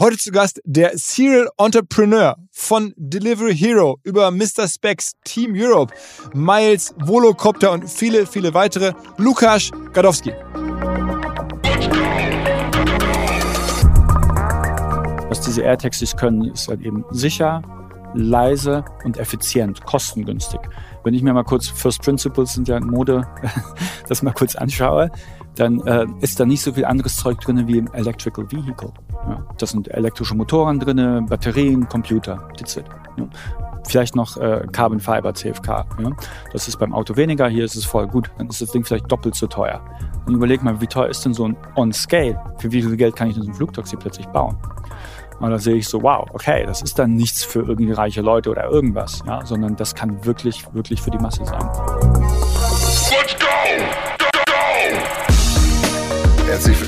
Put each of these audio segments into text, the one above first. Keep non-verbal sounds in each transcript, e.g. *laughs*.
Heute zu Gast der Serial Entrepreneur von Delivery Hero über Mr. Specs, Team Europe, Miles, Volocopter und viele, viele weitere, Lukas Gadowski. Was diese AirTaxis können, ist halt eben sicher, leise und effizient, kostengünstig. Wenn ich mir mal kurz First Principles sind ja in Mode, *laughs* das mal kurz anschaue, dann äh, ist da nicht so viel anderes Zeug drin wie im Electrical Vehicle. Ja, das sind elektrische Motoren drin, Batterien, Computer, that's it. Ja. Vielleicht noch äh, Carbon Fiber, CFK. Ja. Das ist beim Auto weniger, hier ist es voll gut. Dann ist das Ding vielleicht doppelt so teuer. Und überleg mal, wie teuer ist denn so ein On-Scale? Für wie viel Geld kann ich denn so ein Flugtaxi plötzlich bauen? Und da sehe ich so, wow, okay, das ist dann nichts für irgendwie reiche Leute oder irgendwas, ja, sondern das kann wirklich, wirklich für die Masse sein. Let's go! Go, go! Herzlich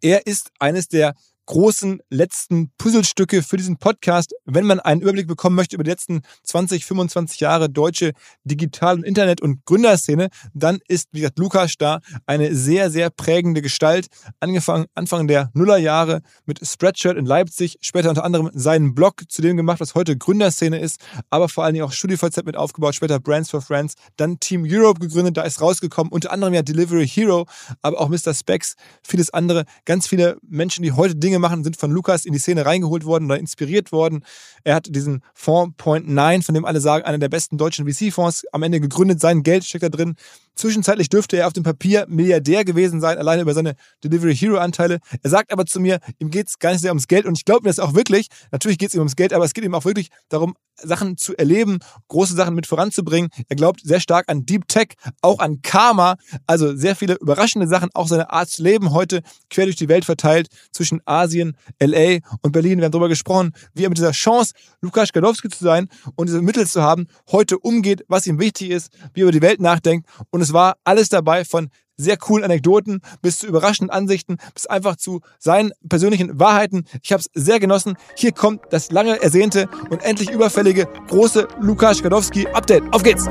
Er ist eines der großen letzten Puzzlestücke für diesen Podcast, wenn man einen Überblick bekommen möchte über die letzten 20, 25 Jahre deutsche Digital- und Internet- und Gründerszene, dann ist, wie gesagt, Lukas da eine sehr, sehr prägende Gestalt. Angefangen Anfang der Nullerjahre mit Spreadshirt in Leipzig, später unter anderem seinen Blog zu dem gemacht, was heute Gründerszene ist, aber vor allen Dingen auch StudiVZ mit aufgebaut, später Brands for Friends, dann Team Europe gegründet, da ist rausgekommen, unter anderem ja Delivery Hero, aber auch Mr. Specs, vieles andere, ganz viele Menschen, die heute Dinge Dinge machen, sind von Lukas in die Szene reingeholt worden oder inspiriert worden. Er hat diesen Fonds Point 9, von dem alle sagen, einer der besten deutschen VC-Fonds, am Ende gegründet. Sein Geld steckt da drin. Zwischenzeitlich dürfte er auf dem Papier Milliardär gewesen sein, alleine über seine Delivery Hero Anteile. Er sagt aber zu mir, ihm geht es gar nicht sehr ums Geld und ich glaube mir das auch wirklich. Natürlich geht es ihm ums Geld, aber es geht ihm auch wirklich darum, Sachen zu erleben, große Sachen mit voranzubringen. Er glaubt sehr stark an Deep Tech, auch an Karma, also sehr viele überraschende Sachen, auch seine Art zu leben heute quer durch die Welt verteilt zwischen Asien, LA und Berlin. Wir haben darüber gesprochen, wie er mit dieser Chance, Lukas Gadowski zu sein und diese Mittel zu haben, heute umgeht, was ihm wichtig ist, wie er über die Welt nachdenkt und es war alles dabei von sehr coolen Anekdoten bis zu überraschenden Ansichten, bis einfach zu seinen persönlichen Wahrheiten. Ich habe es sehr genossen. Hier kommt das lange ersehnte und endlich überfällige große Lukas Gadowski Update. Auf geht's!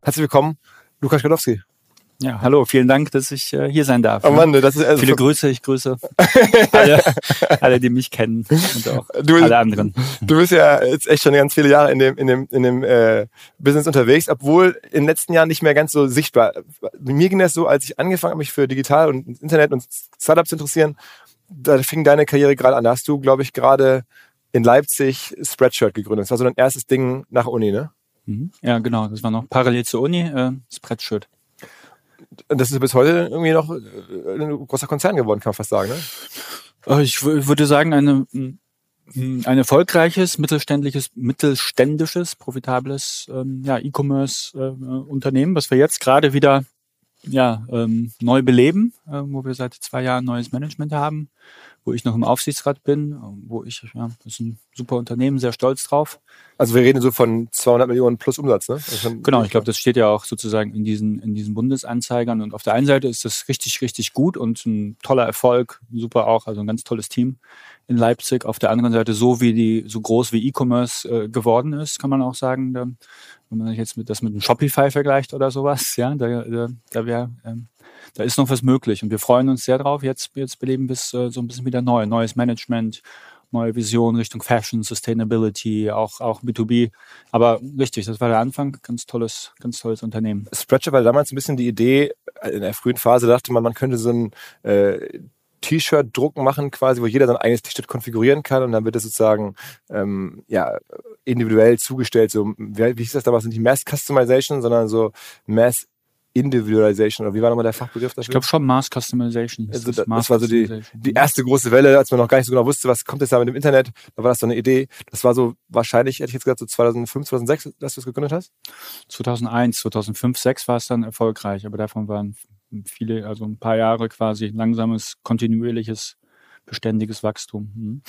Herzlich willkommen, Lukas Gadowski. Ja, hallo, vielen Dank, dass ich äh, hier sein darf. Oh Mann, das ist also Viele Grüße, ich grüße *laughs* alle, alle, die mich kennen und auch du, alle anderen. Du bist ja jetzt echt schon ganz viele Jahre in dem, in dem, in dem äh, Business unterwegs, obwohl in den letzten Jahren nicht mehr ganz so sichtbar. Mir ging das so, als ich angefangen habe, mich für Digital und Internet und Startups zu interessieren, da fing deine Karriere gerade an. Da hast du, glaube ich, gerade in Leipzig Spreadshirt gegründet. Das war so dein erstes Ding nach Uni, ne? Mhm. Ja, genau. Das war noch parallel zur Uni, äh, Spreadshirt das ist bis heute irgendwie noch äh, ein großer Konzern geworden, kann man fast sagen. Ne? Äh, ich würde sagen, eine, ein erfolgreiches, mittelständisches, mittelständisches, profitables ähm, ja, E-Commerce-Unternehmen, äh, was wir jetzt gerade wieder ja, ähm, neu beleben, äh, wo wir seit zwei Jahren neues Management haben, wo ich noch im Aufsichtsrat bin, wo ich, ja, das ist ein super Unternehmen, sehr stolz drauf. Also wir reden so von 200 Millionen plus Umsatz, ne? Genau, ich glaube, das steht ja auch sozusagen in diesen, in diesen Bundesanzeigern. Und auf der einen Seite ist das richtig, richtig gut und ein toller Erfolg, super auch, also ein ganz tolles Team in Leipzig. Auf der anderen Seite so wie die, so groß wie E-Commerce äh, geworden ist, kann man auch sagen, da, wenn man jetzt mit, das mit einem Shopify vergleicht oder sowas, ja, da, da, da wäre, ähm, da ist noch was möglich. Und wir freuen uns sehr drauf. Jetzt, jetzt beleben wir es äh, so ein bisschen wieder neu. Neues Management, neue Vision Richtung Fashion, Sustainability, auch, auch B2B. Aber richtig, das war der Anfang. Ganz tolles, ganz tolles Unternehmen. Spreadshirt war damals ein bisschen die Idee, in der frühen Phase dachte man, man könnte so ein äh, T-Shirt-Druck machen, quasi, wo jeder sein eigenes T-Shirt konfigurieren kann und dann wird es sozusagen ähm, ja, individuell zugestellt. So, wie, wie hieß das damals? Nicht Mass Customization, sondern so Mass Individualization oder wie war nochmal der Fachbegriff dafür? Ich glaube schon Mass Customization. Also das, das war so die, die erste große Welle, als man noch gar nicht so genau wusste, was kommt jetzt da mit dem Internet. Da war das so eine Idee. Das war so wahrscheinlich, hätte ich jetzt gesagt, so 2005, 2006, dass du es gegründet hast? 2001, 2005, 2006 war es dann erfolgreich, aber davon waren viele, also ein paar Jahre quasi langsames, kontinuierliches, beständiges Wachstum. Mhm.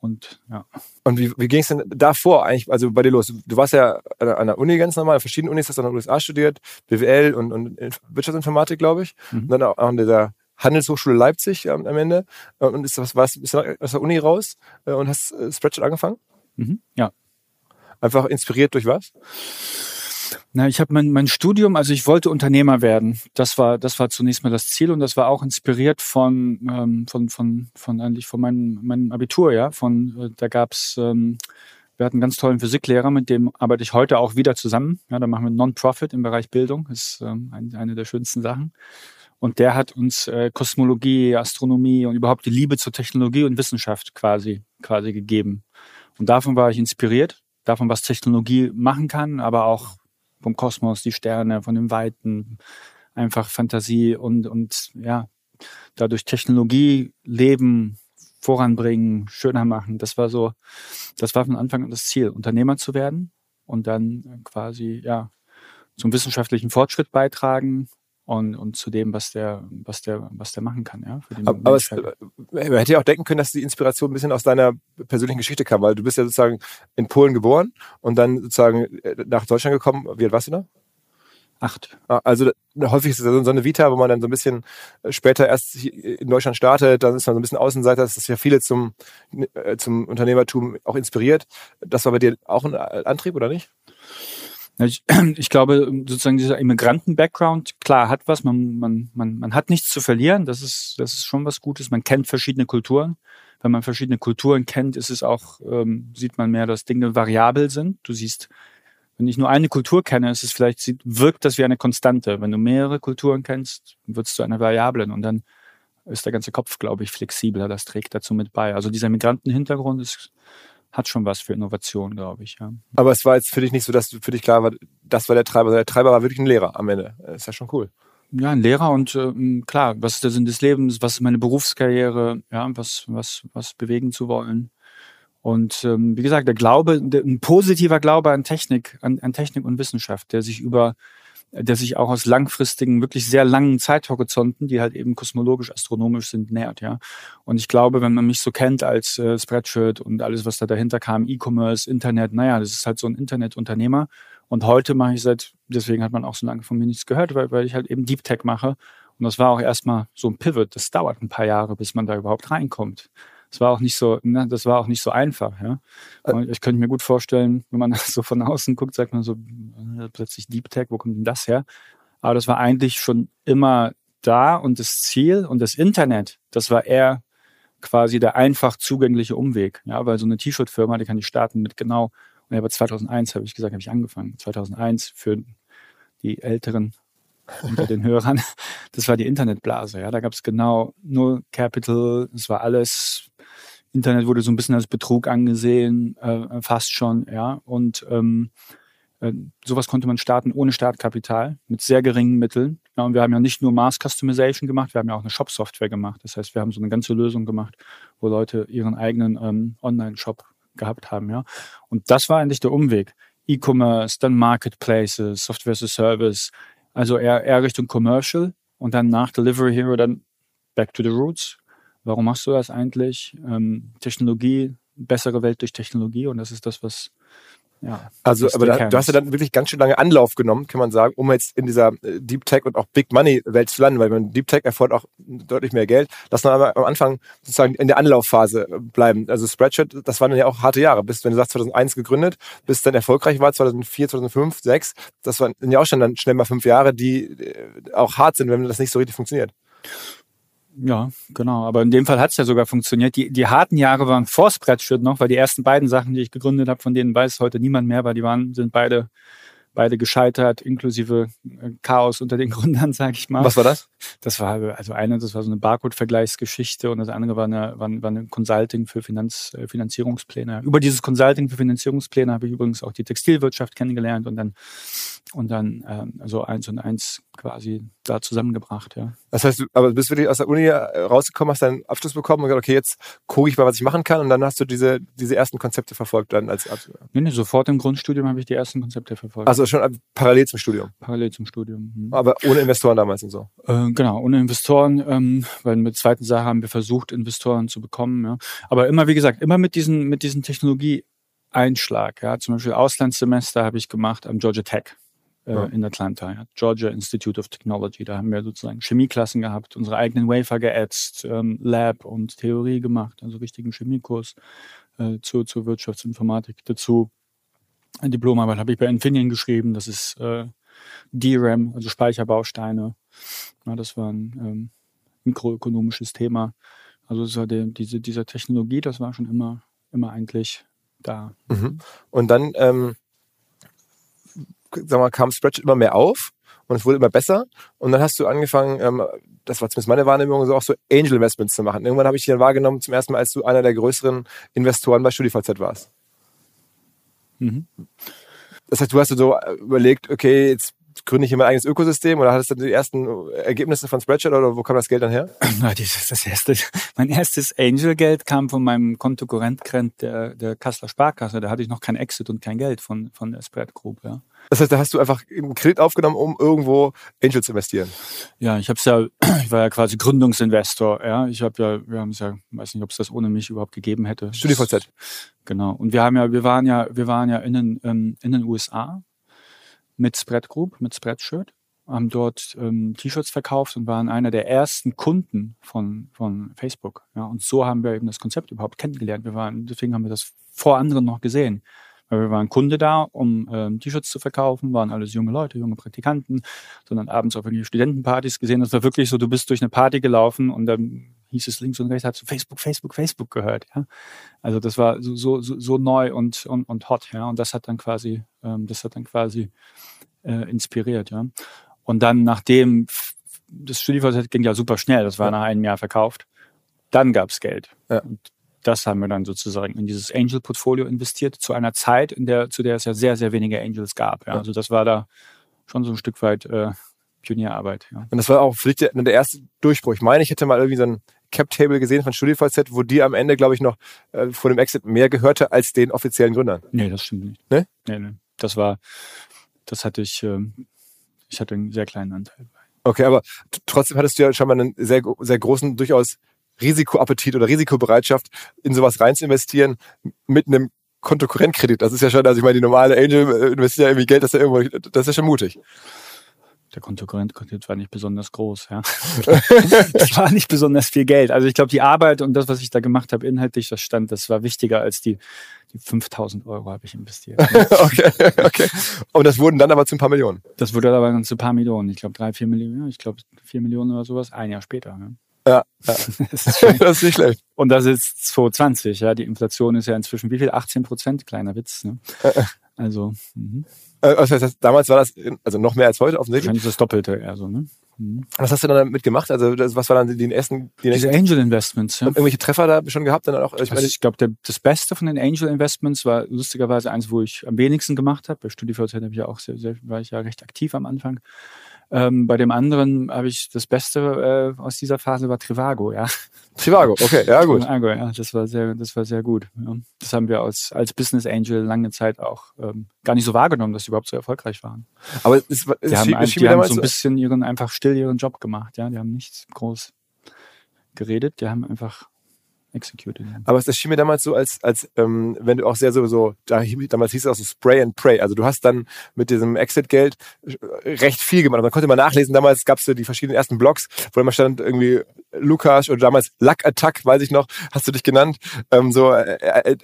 Und ja. Und wie, wie ging es denn davor eigentlich, also bei dir los? Du warst ja an der Uni ganz normal, an verschiedenen Unis, hast du in den USA studiert, BWL und, und Wirtschaftsinformatik, glaube ich. Mhm. Und dann auch an dieser Handelshochschule Leipzig am, am Ende. Und ist, was, warst, bist du aus der Uni raus äh, und hast äh, Spreadshirt angefangen? Mhm. Ja. Einfach inspiriert durch was? Na, ich habe mein, mein Studium, also ich wollte Unternehmer werden. Das war, das war zunächst mal das Ziel und das war auch inspiriert von, ähm, von, von, von eigentlich von meinem, meinem Abitur, ja. Von, äh, da gab's, ähm, wir hatten einen ganz tollen Physiklehrer, mit dem arbeite ich heute auch wieder zusammen. Ja, da machen wir Non-Profit im Bereich Bildung. Ist ähm, eine der schönsten Sachen. Und der hat uns äh, Kosmologie, Astronomie und überhaupt die Liebe zur Technologie und Wissenschaft quasi, quasi gegeben. Und davon war ich inspiriert, davon, was Technologie machen kann, aber auch vom Kosmos, die Sterne, von dem Weiten, einfach Fantasie und, und ja, dadurch Technologie, Leben voranbringen, schöner machen. Das war so, das war von Anfang an das Ziel, Unternehmer zu werden und dann quasi, ja, zum wissenschaftlichen Fortschritt beitragen und, und zu dem, was der, was der, was der machen kann, ja. aber, aber es, äh, man hätte ja auch denken können, dass die Inspiration ein bisschen aus deiner persönlichen Geschichte kam, weil du bist ja sozusagen in Polen geboren und dann sozusagen äh, nach Deutschland gekommen. Wie alt warst du da? Acht. Ah, also häufig ist es so eine Vita, wo man dann so ein bisschen äh, später erst in Deutschland startet, dann ist man so ein bisschen Außenseiter, das ist ja viele zum, zum Unternehmertum auch inspiriert. Das war bei dir auch ein Antrieb, oder nicht? Ich, *clears throat* ich glaube, sozusagen dieser Immigranten-Background, klar, hat was, man, man, man, man hat nichts zu verlieren, das ist, das ist schon was Gutes, man kennt verschiedene Kulturen. Wenn man verschiedene Kulturen kennt, ist es auch, ähm, sieht man mehr, dass Dinge variabel sind. Du siehst, wenn ich nur eine Kultur kenne, ist es vielleicht, wirkt das wie eine Konstante. Wenn du mehrere Kulturen kennst, wird es zu einer Variablen und dann ist der ganze Kopf, glaube ich, flexibler. Das trägt dazu mit bei. Also dieser Migrantenhintergrund ist hat schon was für Innovation, glaube ich. Ja. Aber es war jetzt für dich nicht so, dass für dich klar war, das war der Treiber. Der Treiber war wirklich ein Lehrer am Ende. Das ist ja schon cool. Ja, ein Lehrer und äh, klar, was ist der Sinn des Lebens, was ist meine Berufskarriere, ja, was, was, was bewegen zu wollen. Und ähm, wie gesagt, der Glaube, der, ein positiver Glaube an Technik, an, an Technik und Wissenschaft, der sich über der sich auch aus langfristigen, wirklich sehr langen Zeithorizonten, die halt eben kosmologisch, astronomisch sind, nährt, ja. Und ich glaube, wenn man mich so kennt als äh, Spreadshirt und alles, was da dahinter kam, E-Commerce, Internet, naja, das ist halt so ein Internetunternehmer. Und heute mache ich seit, deswegen hat man auch so lange von mir nichts gehört, weil, weil ich halt eben Deep Tech mache. Und das war auch erstmal so ein Pivot. Das dauert ein paar Jahre, bis man da überhaupt reinkommt. Das war auch nicht so, ne, das war auch nicht so einfach, ja. Und ich könnte mir gut vorstellen, wenn man *laughs* so von außen guckt, sagt man so, äh, plötzlich Deep Tech, wo kommt denn das her? Aber das war eigentlich schon immer da und das Ziel und das Internet, das war eher quasi der einfach zugängliche Umweg, ja, weil so eine T-Shirt-Firma, die kann ich starten mit genau, und aber 2001 habe ich gesagt, habe ich angefangen. 2001 für die Älteren unter den *laughs* Hörern. Das war die Internetblase. Ja, da gab es genau nur Capital. Es war alles Internet wurde so ein bisschen als Betrug angesehen, äh, fast schon, ja. Und ähm, äh, sowas konnte man starten ohne Startkapital, mit sehr geringen Mitteln. Ja, und wir haben ja nicht nur Mass Customization gemacht, wir haben ja auch eine Shop-Software gemacht. Das heißt, wir haben so eine ganze Lösung gemacht, wo Leute ihren eigenen ähm, Online-Shop gehabt haben, ja. Und das war eigentlich der Umweg. E-Commerce, dann Marketplaces, Software as a Service, also eher, eher Richtung Commercial und dann nach Delivery Hero dann back to the roots, Warum machst du das eigentlich? Ähm, Technologie, bessere Welt durch Technologie und das ist das, was ja, also, aber da, du hast ja dann wirklich ganz schön lange Anlauf genommen, kann man sagen, um jetzt in dieser äh, Deep Tech und auch Big Money Welt zu landen, weil man Deep Tech erfordert auch deutlich mehr Geld. Lass uns aber am Anfang sozusagen in der Anlaufphase äh, bleiben. Also Spreadshirt, das waren dann ja auch harte Jahre. Bis, wenn du sagst 2001 gegründet, bis dann erfolgreich war, 2004, 2005, 2006, das waren ja auch schon dann schnell mal fünf Jahre, die äh, auch hart sind, wenn das nicht so richtig funktioniert. Ja, genau. Aber in dem Fall hat es ja sogar funktioniert. Die, die harten Jahre waren vor Spreadshirt noch, weil die ersten beiden Sachen, die ich gegründet habe, von denen weiß heute niemand mehr, weil die waren, sind beide beide gescheitert, inklusive äh, Chaos unter den *laughs* Gründern, sage ich mal. Was war das? Das war also eine, das war so eine Barcode-Vergleichsgeschichte und das andere war eine, war, war eine Consulting für Finanz, äh, Finanzierungspläne. Über dieses Consulting für Finanzierungspläne habe ich übrigens auch die Textilwirtschaft kennengelernt und dann und dann ähm, so eins und eins quasi da zusammengebracht, ja. Das heißt, du, aber du bist wirklich aus der Uni äh, rausgekommen, hast deinen Abschluss bekommen und gesagt, okay, jetzt gucke ich mal, was ich machen kann und dann hast du diese, diese ersten Konzepte verfolgt dann als Abschluss. Nee, nee, sofort im Grundstudium habe ich die ersten Konzepte verfolgt. Also schon parallel zum Studium? Parallel zum Studium. Hm. Aber ohne Investoren damals und so? Äh, genau, ohne Investoren, ähm, weil mit der zweiten Sache haben wir versucht, Investoren zu bekommen, ja. Aber immer, wie gesagt, immer mit diesen, mit diesen Technologie-Einschlag, ja. Zum Beispiel Auslandssemester habe ich gemacht am Georgia Tech äh, ja. in Atlanta, ja. Georgia Institute of Technology. Da haben wir sozusagen Chemieklassen gehabt, unsere eigenen Wafer geätzt, ähm, Lab und Theorie gemacht, also richtigen Chemiekurs äh, zur, zur Wirtschaftsinformatik dazu. Eine Diplomarbeit habe ich bei Infineon geschrieben, das ist äh, DRAM, also Speicherbausteine. Ja, das war ein ähm, mikroökonomisches Thema. Also die, diese, dieser Technologie, das war schon immer, immer eigentlich da. Mhm. Und dann ähm, sag mal, kam Spreadsheet immer mehr auf und es wurde immer besser. Und dann hast du angefangen, ähm, das war zumindest meine Wahrnehmung, so auch so Angel Investments zu machen. Irgendwann habe ich dich dann wahrgenommen zum ersten Mal, als du einer der größeren Investoren bei StudiVZ warst. Mhm. Das heißt, du hast so überlegt, okay, jetzt gründe ich hier mein eigenes Ökosystem oder hattest du die ersten Ergebnisse von Spreadshirt oder wo kam das Geld dann her? *clears throat* Das erste, mein erstes Angel-Geld kam von meinem Kontokorrent der, der Kasseler Sparkasse. Da hatte ich noch kein Exit und kein Geld von, von der Spread Group. Ja. Das heißt, da hast du einfach einen Kredit aufgenommen, um irgendwo Angel zu investieren. Ja, ich habe ja, *clears throat* ich war ja quasi Gründungsinvestor. Ja, ich habe ja, wir haben es ja, weiß nicht, ob es das ohne mich überhaupt gegeben hätte. StudiVZ. Genau. Und wir haben ja, wir waren ja, wir waren ja in den, ähm, in den USA mit Spread Group, mit Spreadshirt, haben dort ähm, T-Shirts verkauft und waren einer der ersten Kunden von, von Facebook. Ja, und so haben wir eben das Konzept überhaupt kennengelernt. Wir waren, deswegen haben wir das vor anderen noch gesehen. Weil wir waren Kunde da, um ähm, T-Shirts zu verkaufen, waren alles junge Leute, junge Praktikanten, sondern abends auf irgendwelche Studentenpartys gesehen. Das war wirklich so, du bist durch eine Party gelaufen und dann hieß es links und rechts, hast du Facebook, Facebook, Facebook gehört. Ja? Also das war so, so, so neu und, und, und hot, ja. Und das hat dann quasi, ähm, das hat dann quasi äh, inspiriert, ja. Und dann, nachdem das StudiVZ ging ja super schnell, das war ja. nach einem Jahr verkauft, dann gab's Geld. Ja. Und das haben wir dann sozusagen in dieses Angel-Portfolio investiert, zu einer Zeit, in der, zu der es ja sehr, sehr wenige Angels gab. Ja. Also das war da schon so ein Stück weit äh, Pionierarbeit. Ja. Und das war auch vielleicht der, der erste Durchbruch. Ich meine, ich hätte mal irgendwie so ein Cap-Table gesehen von StudiVZ, wo die am Ende, glaube ich, noch äh, vor dem Exit mehr gehörte als den offiziellen Gründern. Nee, das stimmt nicht. Ne? Nee, nee. Das war, das hatte ich, äh, ich hatte einen sehr kleinen Anteil bei. Okay, aber trotzdem hattest du ja schon mal einen sehr, sehr großen, durchaus Risikoappetit oder Risikobereitschaft, in sowas rein zu investieren mit einem Kontokorrentkredit. Das ist ja schon, also ich meine, die normale Angel äh, investiert ja irgendwie Geld, das ist ja irgendwo, das ist ja schon mutig der Kontokorrentkredit war nicht besonders groß. Ja. *laughs* das war nicht besonders viel Geld. Also ich glaube, die Arbeit und das, was ich da gemacht habe, inhaltlich, das stand, das war wichtiger als die, die 5000 Euro habe ich investiert. *laughs* okay, okay. Und das wurden dann aber zu ein paar Millionen? Das wurde aber dann zu ein paar Millionen. Ich glaube, drei, vier Millionen, ich glaube, vier Millionen oder sowas, ein Jahr später. Ja. Ja, ja. *laughs* das, ist das, ist nicht schlecht. Und das ist 2020, ja. Die Inflation ist ja inzwischen wie viel? 18 Prozent, kleiner Witz. Ne? Also. Mhm. Also damals war das also noch mehr als heute offensichtlich. Wahrscheinlich das Doppelte eher so, ne? Mhm. Was hast du dann damit gemacht? Also das, was waren dann die ersten? Die Diese Angel Investments. Ja. Irgendwelche Treffer da schon gehabt? Dann auch, ich, also ich glaube, das Beste von den Angel Investments war lustigerweise eins, wo ich am wenigsten gemacht habe. Bei StudiVZ habe ich ja auch sehr, sehr, war ich ja recht aktiv am Anfang. Ähm, bei dem anderen habe ich das Beste äh, aus dieser Phase war Trivago, ja. Trivago, okay, ja gut. Trivago, ja, das war sehr, das war sehr gut. Ja. Das haben wir als, als Business Angel lange Zeit auch ähm, gar nicht so wahrgenommen, dass sie überhaupt so erfolgreich waren. Aber es, es die haben, ein, die haben so ein bisschen ihren einfach still ihren Job gemacht, ja. Die haben nichts groß geredet, die haben einfach executed. Aber es schien mir damals so, als, als ähm, wenn du auch sehr sowieso, da, damals hieß es auch so Spray and Pray. Also du hast dann mit diesem Exit-Geld äh, recht viel gemacht. Man konnte mal nachlesen, damals gab es ja die verschiedenen ersten Blogs, wo immer stand irgendwie Lukas oder damals Luck Attack, weiß ich noch, hast du dich genannt. Ähm, so äh, äh, äh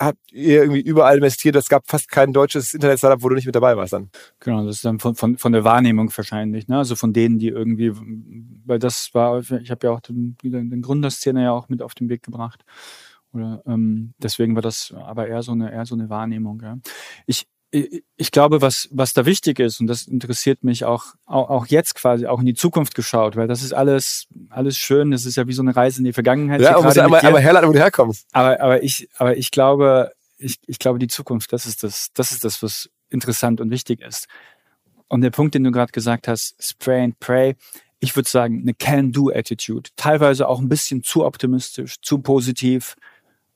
habt ihr irgendwie überall investiert. Es gab fast kein deutsches Internet-Startup, wo du nicht mit dabei warst dann. Genau, das ist dann von, von, von der Wahrnehmung wahrscheinlich. Ne? Also von denen, die irgendwie, weil das war, ich habe ja auch den, den Gründerszene ja auch mit auf den Weg gebracht. Oder ähm, deswegen war das aber eher so eine, eher so eine Wahrnehmung. Ja. Ich, ich glaube, was, was da wichtig ist, und das interessiert mich auch, auch, auch jetzt quasi, auch in die Zukunft geschaut, weil das ist alles, alles schön, das ist ja wie so eine Reise in die Vergangenheit. Ja, muss einmal, einmal herleiten, wo du herkommst. Aber, aber ich, aber ich glaube, ich, ich glaube, die Zukunft, das ist das, das ist das, was interessant und wichtig ist. Und der Punkt, den du gerade gesagt hast, Spray and Pray, ich würde sagen, eine Can-Do-Attitude. Teilweise auch ein bisschen zu optimistisch, zu positiv,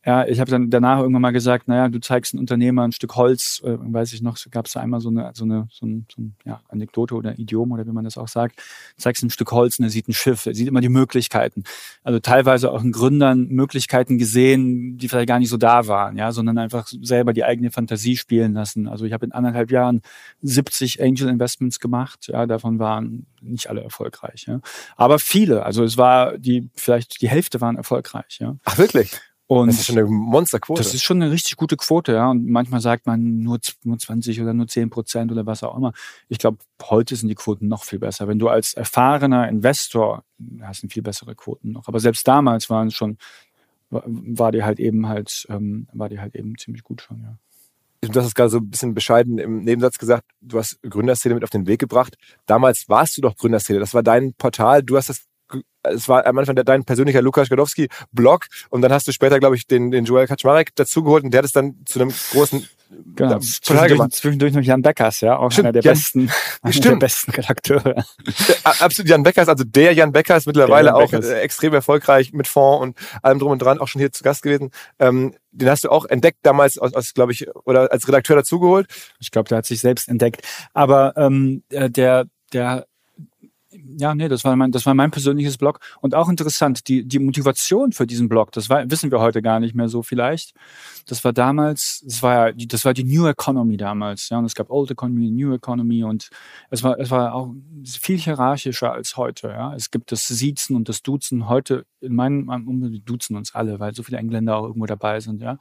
ja, ich habe dann danach irgendwann mal gesagt, naja, du zeigst einem Unternehmer ein Stück Holz, äh, weiß ich noch, gab es da einmal so eine, so eine, so ein, so ein ja, Anekdote oder Idiom oder wie man das auch sagt, zeigst ein Stück Holz und er sieht ein Schiff, er sieht immer die Möglichkeiten. Also teilweise auch in Gründern Möglichkeiten gesehen, die vielleicht gar nicht so da waren, ja, sondern einfach selber die eigene Fantasie spielen lassen. Also ich habe in anderthalb Jahren 70 Angel Investments gemacht, ja, davon waren nicht alle erfolgreich, ja. Aber viele, also es war die, vielleicht die Hälfte waren erfolgreich, ja. Ach, wirklich? Und das ist schon eine Monsterquote. Das ist schon eine richtig gute Quote, ja. Und manchmal sagt man nur, nur 20 oder nur 10 Prozent oder was auch immer. Ich glaube, heute sind die Quoten noch viel besser. Wenn du als erfahrener Investor hast viel bessere Quoten noch. Aber selbst damals waren schon, war die halt eben halt, ähm, war die halt eben ziemlich gut schon, ja. Du hast es gerade so ein bisschen bescheiden im Nebensatz gesagt, du hast Gründerszene mit auf den Weg gebracht. Damals warst du doch Gründerszene. Das war dein Portal. Du hast das es war am Anfang dein persönlicher Lukas Gadowski-Blog und dann hast du später, glaube ich, den, den Joel Kaczmarek dazugeholt und der hat es dann zu einem großen Genau, zwischendurch, zwischendurch noch Jan Beckers, ja, auch stimmt, einer der Jan, besten, *laughs* einer der besten Redakteure. *laughs* Absolut, Jan Beckers, also der Jan Beckers, mittlerweile auch Beckers. Äh, extrem erfolgreich mit Fonds und allem drum und dran, auch schon hier zu Gast gewesen. Ähm, den hast du auch entdeckt damals, aus, aus glaube ich, oder als Redakteur dazugeholt. Ich glaube, der hat sich selbst entdeckt. Aber ähm, äh, der, der ja, nee, das war mein, das war mein persönliches Blog. Und auch interessant, die, die Motivation für diesen Blog, das war, wissen wir heute gar nicht mehr so vielleicht. Das war damals, das war ja, das war die New Economy damals, ja. Und es gab Old Economy, New Economy und es war, es war auch viel hierarchischer als heute, ja. Es gibt das Siezen und das Duzen heute in meinem Umfeld duzen uns alle, weil so viele Engländer auch irgendwo dabei sind, ja.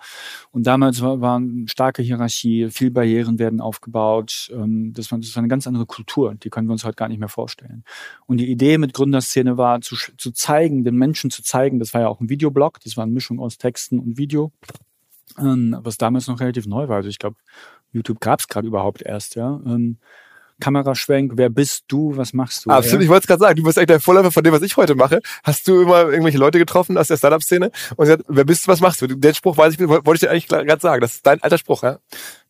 Und damals war, war eine starke Hierarchie, viel Barrieren werden aufgebaut. Ähm, das, war, das war eine ganz andere Kultur, die können wir uns heute gar nicht mehr vorstellen. Und die Idee mit Gründerszene war, zu, zu zeigen, den Menschen zu zeigen, das war ja auch ein Videoblog, das war eine Mischung aus Texten und Video, ähm, was damals noch relativ neu war. Also ich glaube, YouTube gab es gerade überhaupt erst, ja. Ähm, Kameraschwenk, wer bist du, was machst du? Absolut, ja? ich wollte es gerade sagen, du bist echt der Vorläufer von dem, was ich heute mache. Hast du immer irgendwelche Leute getroffen aus der Startup-Szene und gesagt, wer bist du, was machst du? Den Spruch weiß ich, wollte ich dir eigentlich gerade sagen. Das ist dein alter Spruch, ja?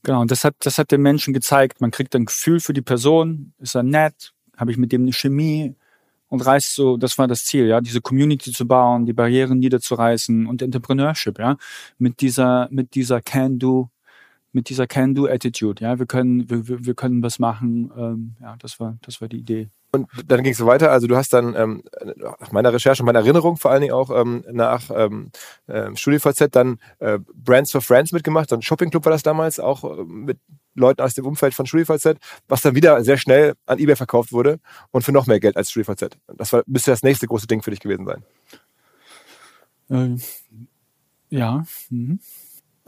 Genau, und das hat, das hat den Menschen gezeigt. Man kriegt ein Gefühl für die Person, ist er nett, habe ich mit dem eine Chemie und reißt so, das war das Ziel, ja, diese Community zu bauen, die Barrieren niederzureißen und Entrepreneurship, ja, mit dieser, mit dieser Can-Do mit dieser Can-Do-Attitude. Ja, wir können, wir, wir können was machen. Ähm, ja, das war, das war die Idee. Und dann ging es so weiter. Also du hast dann ähm, nach meiner Recherche meiner Erinnerung vor allen Dingen auch ähm, nach ähm, äh, StudiVZ dann äh, Brands for Friends mitgemacht. So ein Shoppingclub war das damals, auch äh, mit Leuten aus dem Umfeld von StudiVZ, was dann wieder sehr schnell an eBay verkauft wurde und für noch mehr Geld als StudiVZ. Das war, müsste das nächste große Ding für dich gewesen sein. Ähm, ja. Mhm.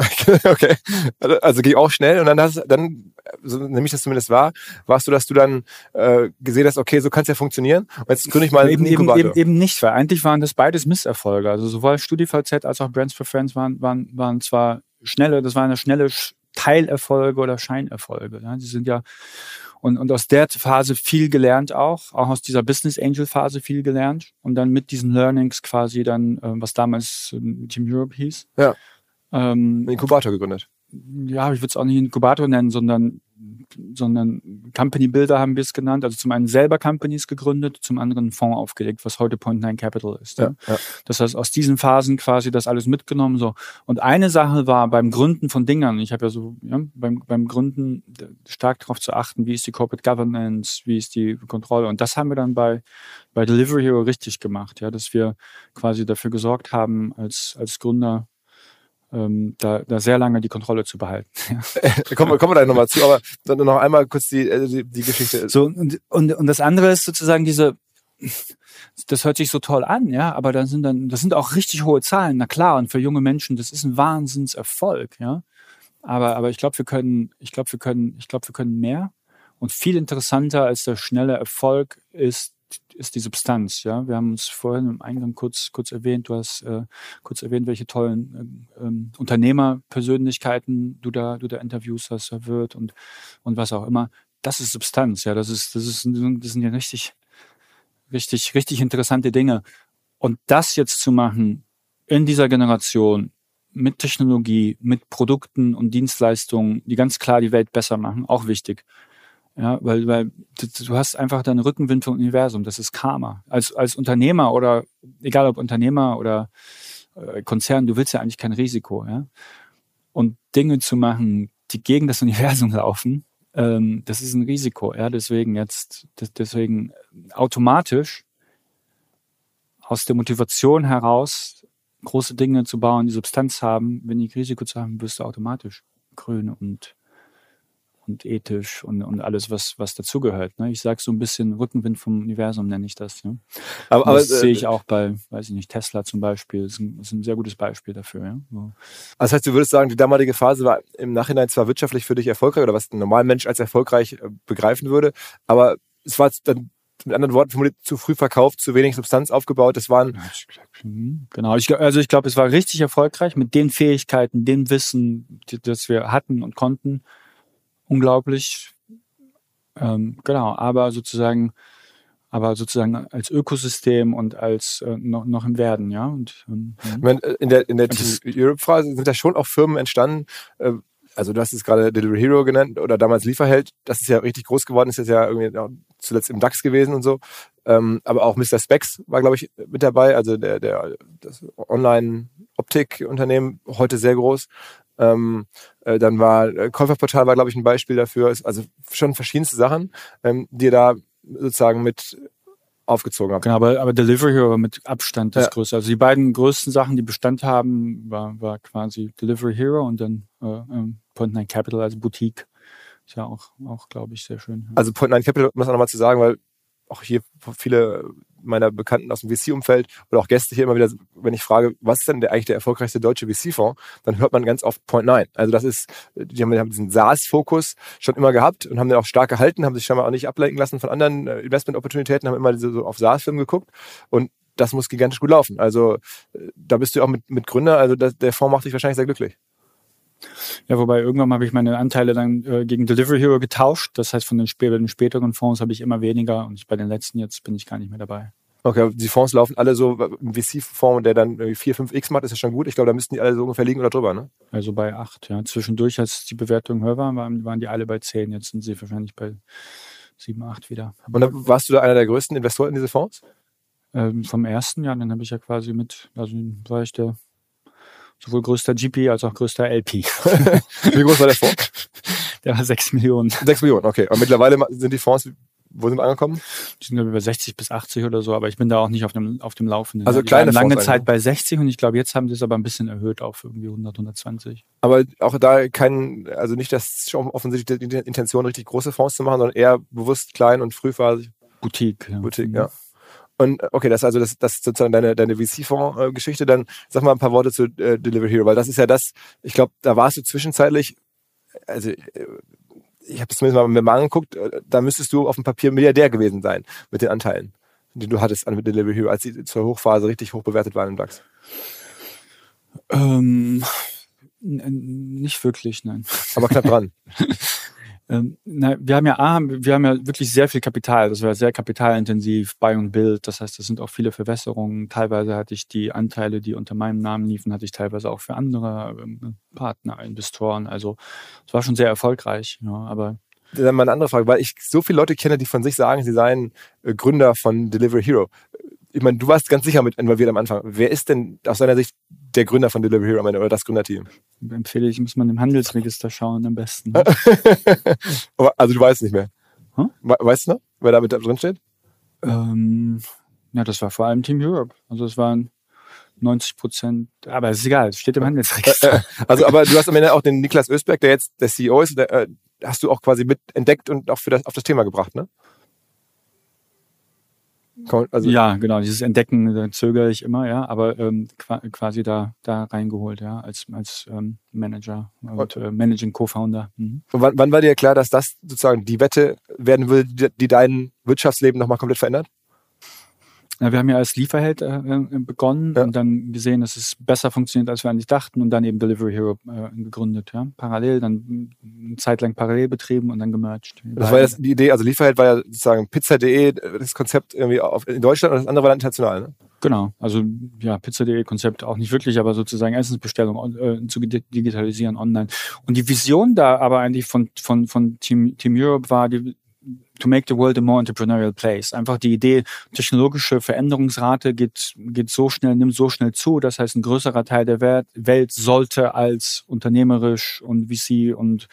*laughs* okay. Also, also ging auch schnell und dann hast dann, so nämlich das zumindest war, warst du, dass du dann äh, gesehen hast, okay, so kann es ja funktionieren. Und jetzt gründe ich mal eben, eben, eben, eben nicht, weil eigentlich waren das beides Misserfolge. Also sowohl StudiVZ als auch Brands for Friends waren, waren, waren zwar schnelle, das waren eine schnelle Teilerfolge oder Scheinerfolge. Ja. Die sind ja und, und aus der Phase viel gelernt auch, auch aus dieser Business Angel Phase viel gelernt und dann mit diesen Learnings quasi dann, äh, was damals äh, Team Europe hieß. Ja ähm, Inkubator gegründet. Ja, ich würde es auch nicht Inkubator nennen, sondern sondern Company Builder haben wir es genannt. Also zum einen selber Companies gegründet, zum anderen einen Fonds aufgelegt, was heute Point Nine Capital ist. Ja, ja. Das heißt, aus diesen Phasen quasi das alles mitgenommen. So. Und eine Sache war beim Gründen von Dingern, ich habe ja so ja, beim, beim Gründen stark darauf zu achten, wie ist die Corporate Governance, wie ist die Kontrolle. Und das haben wir dann bei, bei Delivery Hero richtig gemacht, ja, dass wir quasi dafür gesorgt haben, als, als Gründer ähm, da, da sehr lange die Kontrolle zu behalten. *laughs* kommen, kommen wir da nochmal zu, aber dann noch einmal kurz die, äh, die, die Geschichte. So, und, und, und das andere ist sozusagen diese, das hört sich so toll an, ja, aber dann sind dann, das sind auch richtig hohe Zahlen, na klar, und für junge Menschen, das ist ein Wahnsinnserfolg, ja. Aber, aber ich glaube, wir können, ich glaube, wir können, ich glaube, wir können mehr. Und viel interessanter als der schnelle Erfolg ist ist die Substanz. Ja, wir haben uns vorhin im Eingang kurz kurz erwähnt. Du hast äh, kurz erwähnt, welche tollen äh, ähm, Unternehmerpersönlichkeiten du da du da Interviews hast, wird und und was auch immer. Das ist Substanz. Ja, das ist das ist das sind ja richtig richtig richtig interessante Dinge. Und das jetzt zu machen in dieser Generation mit Technologie, mit Produkten und Dienstleistungen, die ganz klar die Welt besser machen, auch wichtig. Ja, weil, weil du hast einfach deinen Rückenwind vom Universum. Das ist Karma. Als, als Unternehmer oder egal ob Unternehmer oder äh, Konzern, du willst ja eigentlich kein Risiko. Ja? Und Dinge zu machen, die gegen das *laughs* Universum laufen, ähm, das ist ein Risiko. Ja, deswegen jetzt, deswegen automatisch aus der Motivation heraus große Dinge zu bauen, die Substanz haben, wenn die Risiko zu haben, wirst du automatisch grün und und ethisch und, und alles, was, was dazugehört. Ne? Ich sage so ein bisschen Rückenwind vom Universum, nenne ich das. Ne? Aber, aber das äh, sehe ich auch bei, weiß ich nicht, Tesla zum Beispiel. Das ist ein, ist ein sehr gutes Beispiel dafür. Ja? So. Also das heißt, du würdest sagen, die damalige Phase war im Nachhinein zwar wirtschaftlich für dich erfolgreich oder was ein normaler Mensch als erfolgreich äh, begreifen würde, aber es war dann mit anderen Worten formuliert, zu früh verkauft, zu wenig Substanz aufgebaut. Das waren. Mhm, genau, ich, also ich glaube, es war richtig erfolgreich mit den Fähigkeiten, dem Wissen, das wir hatten und konnten unglaublich. Ähm, genau, aber sozusagen, aber sozusagen als Ökosystem und als äh, noch, noch im Werden, ja. Und, ähm, meine, in der, in der Europe-Phase sind da schon auch Firmen entstanden, äh, also du hast es gerade Delivery Hero genannt oder damals Lieferheld, das ist ja richtig groß geworden, ist jetzt ja irgendwie zuletzt im DAX gewesen und so. Ähm, aber auch Mr. Specs war, glaube ich, mit dabei, also der, der das Online-Optik-Unternehmen, heute sehr groß. Ähm, äh, dann war äh, Käuferportal war, glaube ich, ein Beispiel dafür. Also schon verschiedenste Sachen, ähm, die ihr da sozusagen mit aufgezogen habt. Genau, aber, aber Delivery Hero mit Abstand das ja. größte. Also die beiden größten Sachen, die Bestand haben, war, war quasi Delivery Hero und dann äh, ähm, Point Nine Capital, also Boutique. Ist ja auch, auch glaube ich, sehr schön. Also Point Nine Capital, muss man nochmal zu sagen, weil auch hier viele meiner Bekannten aus dem VC-Umfeld oder auch Gäste hier immer wieder, wenn ich frage, was ist denn der, eigentlich der erfolgreichste deutsche VC-Fonds, dann hört man ganz oft Point Nine. Also das ist, die haben, die haben diesen SaaS-Fokus schon immer gehabt und haben den auch stark gehalten, haben sich schon mal auch nicht ablenken lassen von anderen äh, Investment-Opportunitäten, haben immer so auf SaaS-Filme geguckt und das muss gigantisch gut laufen. Also äh, da bist du auch mit, mit Gründer, also das, der Fonds macht dich wahrscheinlich sehr glücklich. Ja, wobei irgendwann habe ich meine Anteile dann äh, gegen Delivery Hero getauscht. Das heißt, von den, sp den späteren Fonds habe ich immer weniger und ich, bei den letzten jetzt bin ich gar nicht mehr dabei. Okay, die Fonds laufen alle so, ein VC-Fonds, der dann 4, 5x macht, ist ja schon gut. Ich glaube, da müssten die alle so ungefähr liegen oder drüber, ne? Also bei 8, ja. Zwischendurch, als die Bewertung höher war, waren, waren die alle bei 10. Jetzt sind sie wahrscheinlich bei 7, 8 wieder. Und dann warst du da einer der größten Investoren in diese Fonds? Ähm, vom ersten, ja, dann habe ich ja quasi mit, also war ich der sowohl größter GP als auch größter LP. *laughs* Wie groß war der Fonds? *laughs* Der war 6 Millionen. 6 Millionen, okay. Und mittlerweile sind die Fonds, wo sind wir angekommen? Die sind über 60 bis 80 oder so, aber ich bin da auch nicht auf dem, auf dem Laufenden. Also kleine lange Fonds Zeit bei 60 und ich glaube, jetzt haben sie es aber ein bisschen erhöht auf irgendwie 100, 120. Aber auch da kein, also nicht, dass schon offensichtlich die Intention richtig große Fonds zu machen, sondern eher bewusst klein und frühphasig. Boutique. Ja. Boutique, ja. Und okay, das ist also das, das ist sozusagen deine, deine VC-Fonds-Geschichte. Dann sag mal ein paar Worte zu äh, Delivery Hero, weil das ist ja das, ich glaube, da warst du zwischenzeitlich, also äh, ich habe es zumindest mal mir mal angeguckt, äh, da müsstest du auf dem Papier Milliardär gewesen sein mit den Anteilen, die du hattest an Delivery Hero, als sie zur Hochphase richtig hoch bewertet waren im DAX. Ähm, nicht wirklich, nein. Aber knapp dran. *laughs* Ähm, na, wir haben ja A, wir haben ja wirklich sehr viel Kapital. Das war sehr kapitalintensiv, Buy und Build. Das heißt, das sind auch viele Verwässerungen. Teilweise hatte ich die Anteile, die unter meinem Namen liefen, hatte ich teilweise auch für andere ähm, Partner, Investoren. Also es war schon sehr erfolgreich. Ja, aber dann mal eine andere Frage, weil ich so viele Leute kenne, die von sich sagen, sie seien äh, Gründer von Delivery Hero. Ich meine, du warst ganz sicher mit involviert am Anfang. Wer ist denn aus deiner Sicht der Gründer von Delivery Hero oder das Gründerteam? Empfehle ich, muss man im Handelsregister schauen am besten. *laughs* also du weißt nicht mehr. Hm? Weißt du noch, wer da mit drin steht? Ähm, ja, das war vor allem Team Europe. Also es waren 90 Prozent, aber es ist egal, es steht im Handelsregister. Äh, äh, also, aber du hast am Ende auch den Niklas Ösberg, der jetzt der CEO ist, der, äh, hast du auch quasi mit entdeckt und auch für das, auf das Thema gebracht, ne? Also ja, genau, dieses Entdecken da zögere ich immer, ja, aber ähm, quasi da, da reingeholt, ja, als, als ähm, Manager und äh, Managing Co-Founder. Mhm. Und wann, wann war dir klar, dass das sozusagen die Wette werden will, die, die dein Wirtschaftsleben nochmal komplett verändert? Ja, wir haben ja als Lieferheld äh, äh, begonnen ja. und dann gesehen, dass es besser funktioniert, als wir eigentlich dachten und dann eben Delivery Hero äh, gegründet. Ja? Parallel, dann eine Zeit lang parallel betrieben und dann gemerged. Das war jetzt die Idee, also Lieferheld war ja sozusagen pizza.de, das Konzept irgendwie auf, in Deutschland und das andere war dann international, ne? Genau, also ja, pizza.de Konzept auch nicht wirklich, aber sozusagen Essensbestellung äh, zu digitalisieren online. Und die Vision da aber eigentlich von, von, von Team, Team Europe war, die, to make the world a more entrepreneurial place. Einfach die Idee, technologische Veränderungsrate geht, geht so schnell, nimmt so schnell zu. Das heißt, ein größerer Teil der Welt sollte als unternehmerisch und VC und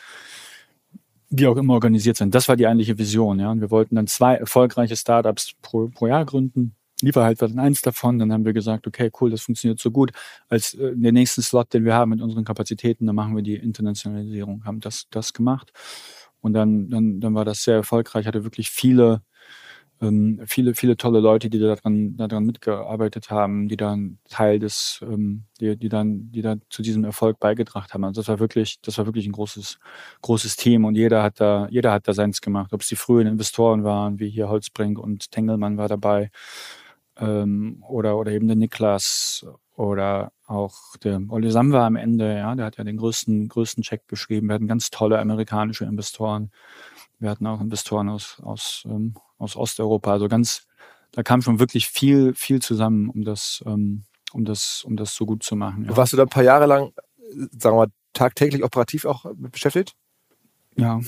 wie auch immer organisiert sein. Das war die eigentliche Vision. Ja. Und wir wollten dann zwei erfolgreiche Startups pro, pro Jahr gründen. Lieferhalt war dann eins davon. Dann haben wir gesagt, okay, cool, das funktioniert so gut. Als äh, der nächsten Slot, den wir haben mit unseren Kapazitäten, dann machen wir die Internationalisierung. Haben das, das gemacht. Und dann, dann, dann war das sehr erfolgreich, hatte wirklich viele, ähm, viele, viele tolle Leute, die daran, daran mitgearbeitet haben, die dann Teil des, ähm, die, die dann, die da zu diesem Erfolg beigetragen haben. Also das war wirklich, das war wirklich ein großes, großes Team und jeder hat da, jeder hat da seins gemacht. Ob es die frühen Investoren waren, wie hier Holzbrink und Tengelmann war dabei, ähm, oder, oder eben der Niklas oder auch der Olli Samba am Ende, ja, der hat ja den größten, größten Check geschrieben. Wir hatten ganz tolle amerikanische Investoren. Wir hatten auch Investoren aus, aus, ähm, aus Osteuropa. Also ganz, da kam schon wirklich viel, viel zusammen, um das, ähm, um das, um das so gut zu machen. Ja. Warst du da ein paar Jahre lang, sagen wir mal, tagtäglich operativ auch beschäftigt? Ja,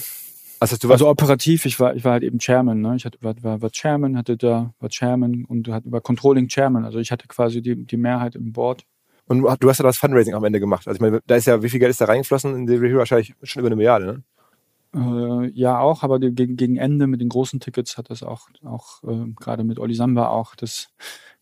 also, du also operativ, ich war, ich war halt eben Chairman, ne? Ich hatte, war, war, war Chairman, hatte da, war Chairman und hatte, war Controlling Chairman. Also ich hatte quasi die, die Mehrheit im Board. Und du hast ja das Fundraising am Ende gemacht. Also ich meine, da ist ja, wie viel Geld ist da reingeflossen in die Review? Wahrscheinlich schon über eine Milliarde, ne? Äh, ja, auch, aber gegen, gegen Ende mit den großen Tickets hat das auch, auch äh, gerade mit Oli Samba auch das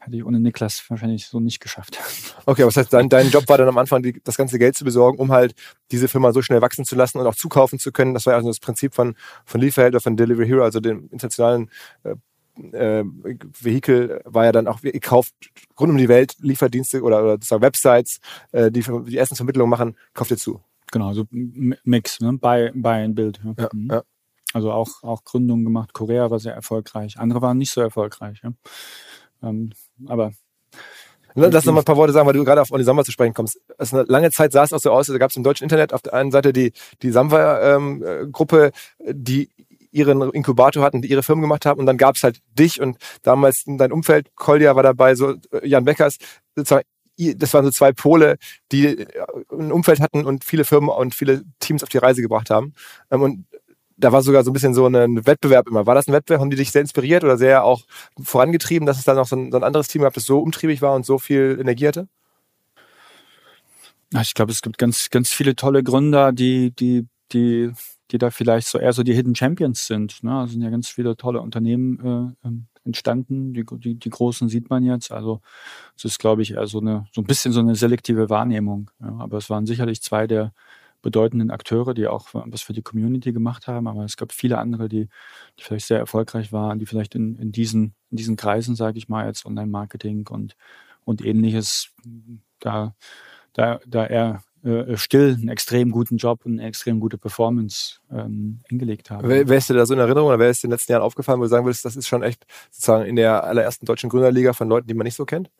Hätte ich ohne Niklas wahrscheinlich so nicht geschafft. *laughs* Okay, aber das heißt, dein, dein Job war dann am Anfang, die, das ganze Geld zu besorgen, um halt diese Firma so schnell wachsen zu lassen und auch zukaufen zu können. Das war also das Prinzip von, von Lieferheld oder von Delivery Hero, also dem internationalen äh, äh, Vehikel war ja dann auch, ihr kauft rund um die Welt Lieferdienste oder, oder sozusagen Websites, äh, die die Essensvermittlung machen, kauft ihr zu. Genau, so Mix, ne? Buy, buy and Build. Ja. Ja, mhm. ja. Also auch, auch Gründungen gemacht. Korea war sehr erfolgreich. Andere waren nicht so erfolgreich. Ja. Ähm, aber Lass noch mal ein paar Worte sagen, weil du gerade auf Olli Samba zu sprechen kommst. Also eine lange Zeit sah es auch so aus, da gab es im deutschen Internet auf der einen Seite die, die Samba-Gruppe, ähm, die ihren Inkubator hatten, die ihre Firmen gemacht haben und dann gab es halt dich und damals dein Umfeld, Kolja war dabei, so äh, Jan Beckers, sozusagen das waren so zwei Pole, die äh, ein Umfeld hatten und viele Firmen und viele Teams auf die Reise gebracht haben. Ähm, und da war sogar so ein bisschen so ein Wettbewerb immer. War das ein Wettbewerb? Haben die dich sehr inspiriert oder sehr auch vorangetrieben, dass es da noch so ein, so ein anderes Team gab, das so umtriebig war und so viel Energie hatte? Ich glaube, es gibt ganz, ganz viele tolle Gründer, die, die, die, die da vielleicht so eher so die Hidden Champions sind. Ne? Also sind ja ganz viele tolle Unternehmen äh, ähm, entstanden. Die, die, die großen sieht man jetzt. Also es ist, glaube ich, eher so eine, so ein bisschen so eine selektive Wahrnehmung. Ja? Aber es waren sicherlich zwei der, bedeutenden Akteure, die auch was für die Community gemacht haben, aber es gab viele andere, die, die vielleicht sehr erfolgreich waren, die vielleicht in, in diesen, in diesen Kreisen, sage ich mal, jetzt Online-Marketing und, und ähnliches, da, da, da er äh, still einen extrem guten Job und eine extrem gute Performance ähm, hingelegt haben. Wer, wer ist dir da so in Erinnerung oder wer ist dir in den letzten Jahren aufgefallen, wo du sagen würdest, das ist schon echt sozusagen in der allerersten deutschen Gründerliga von Leuten, die man nicht so kennt?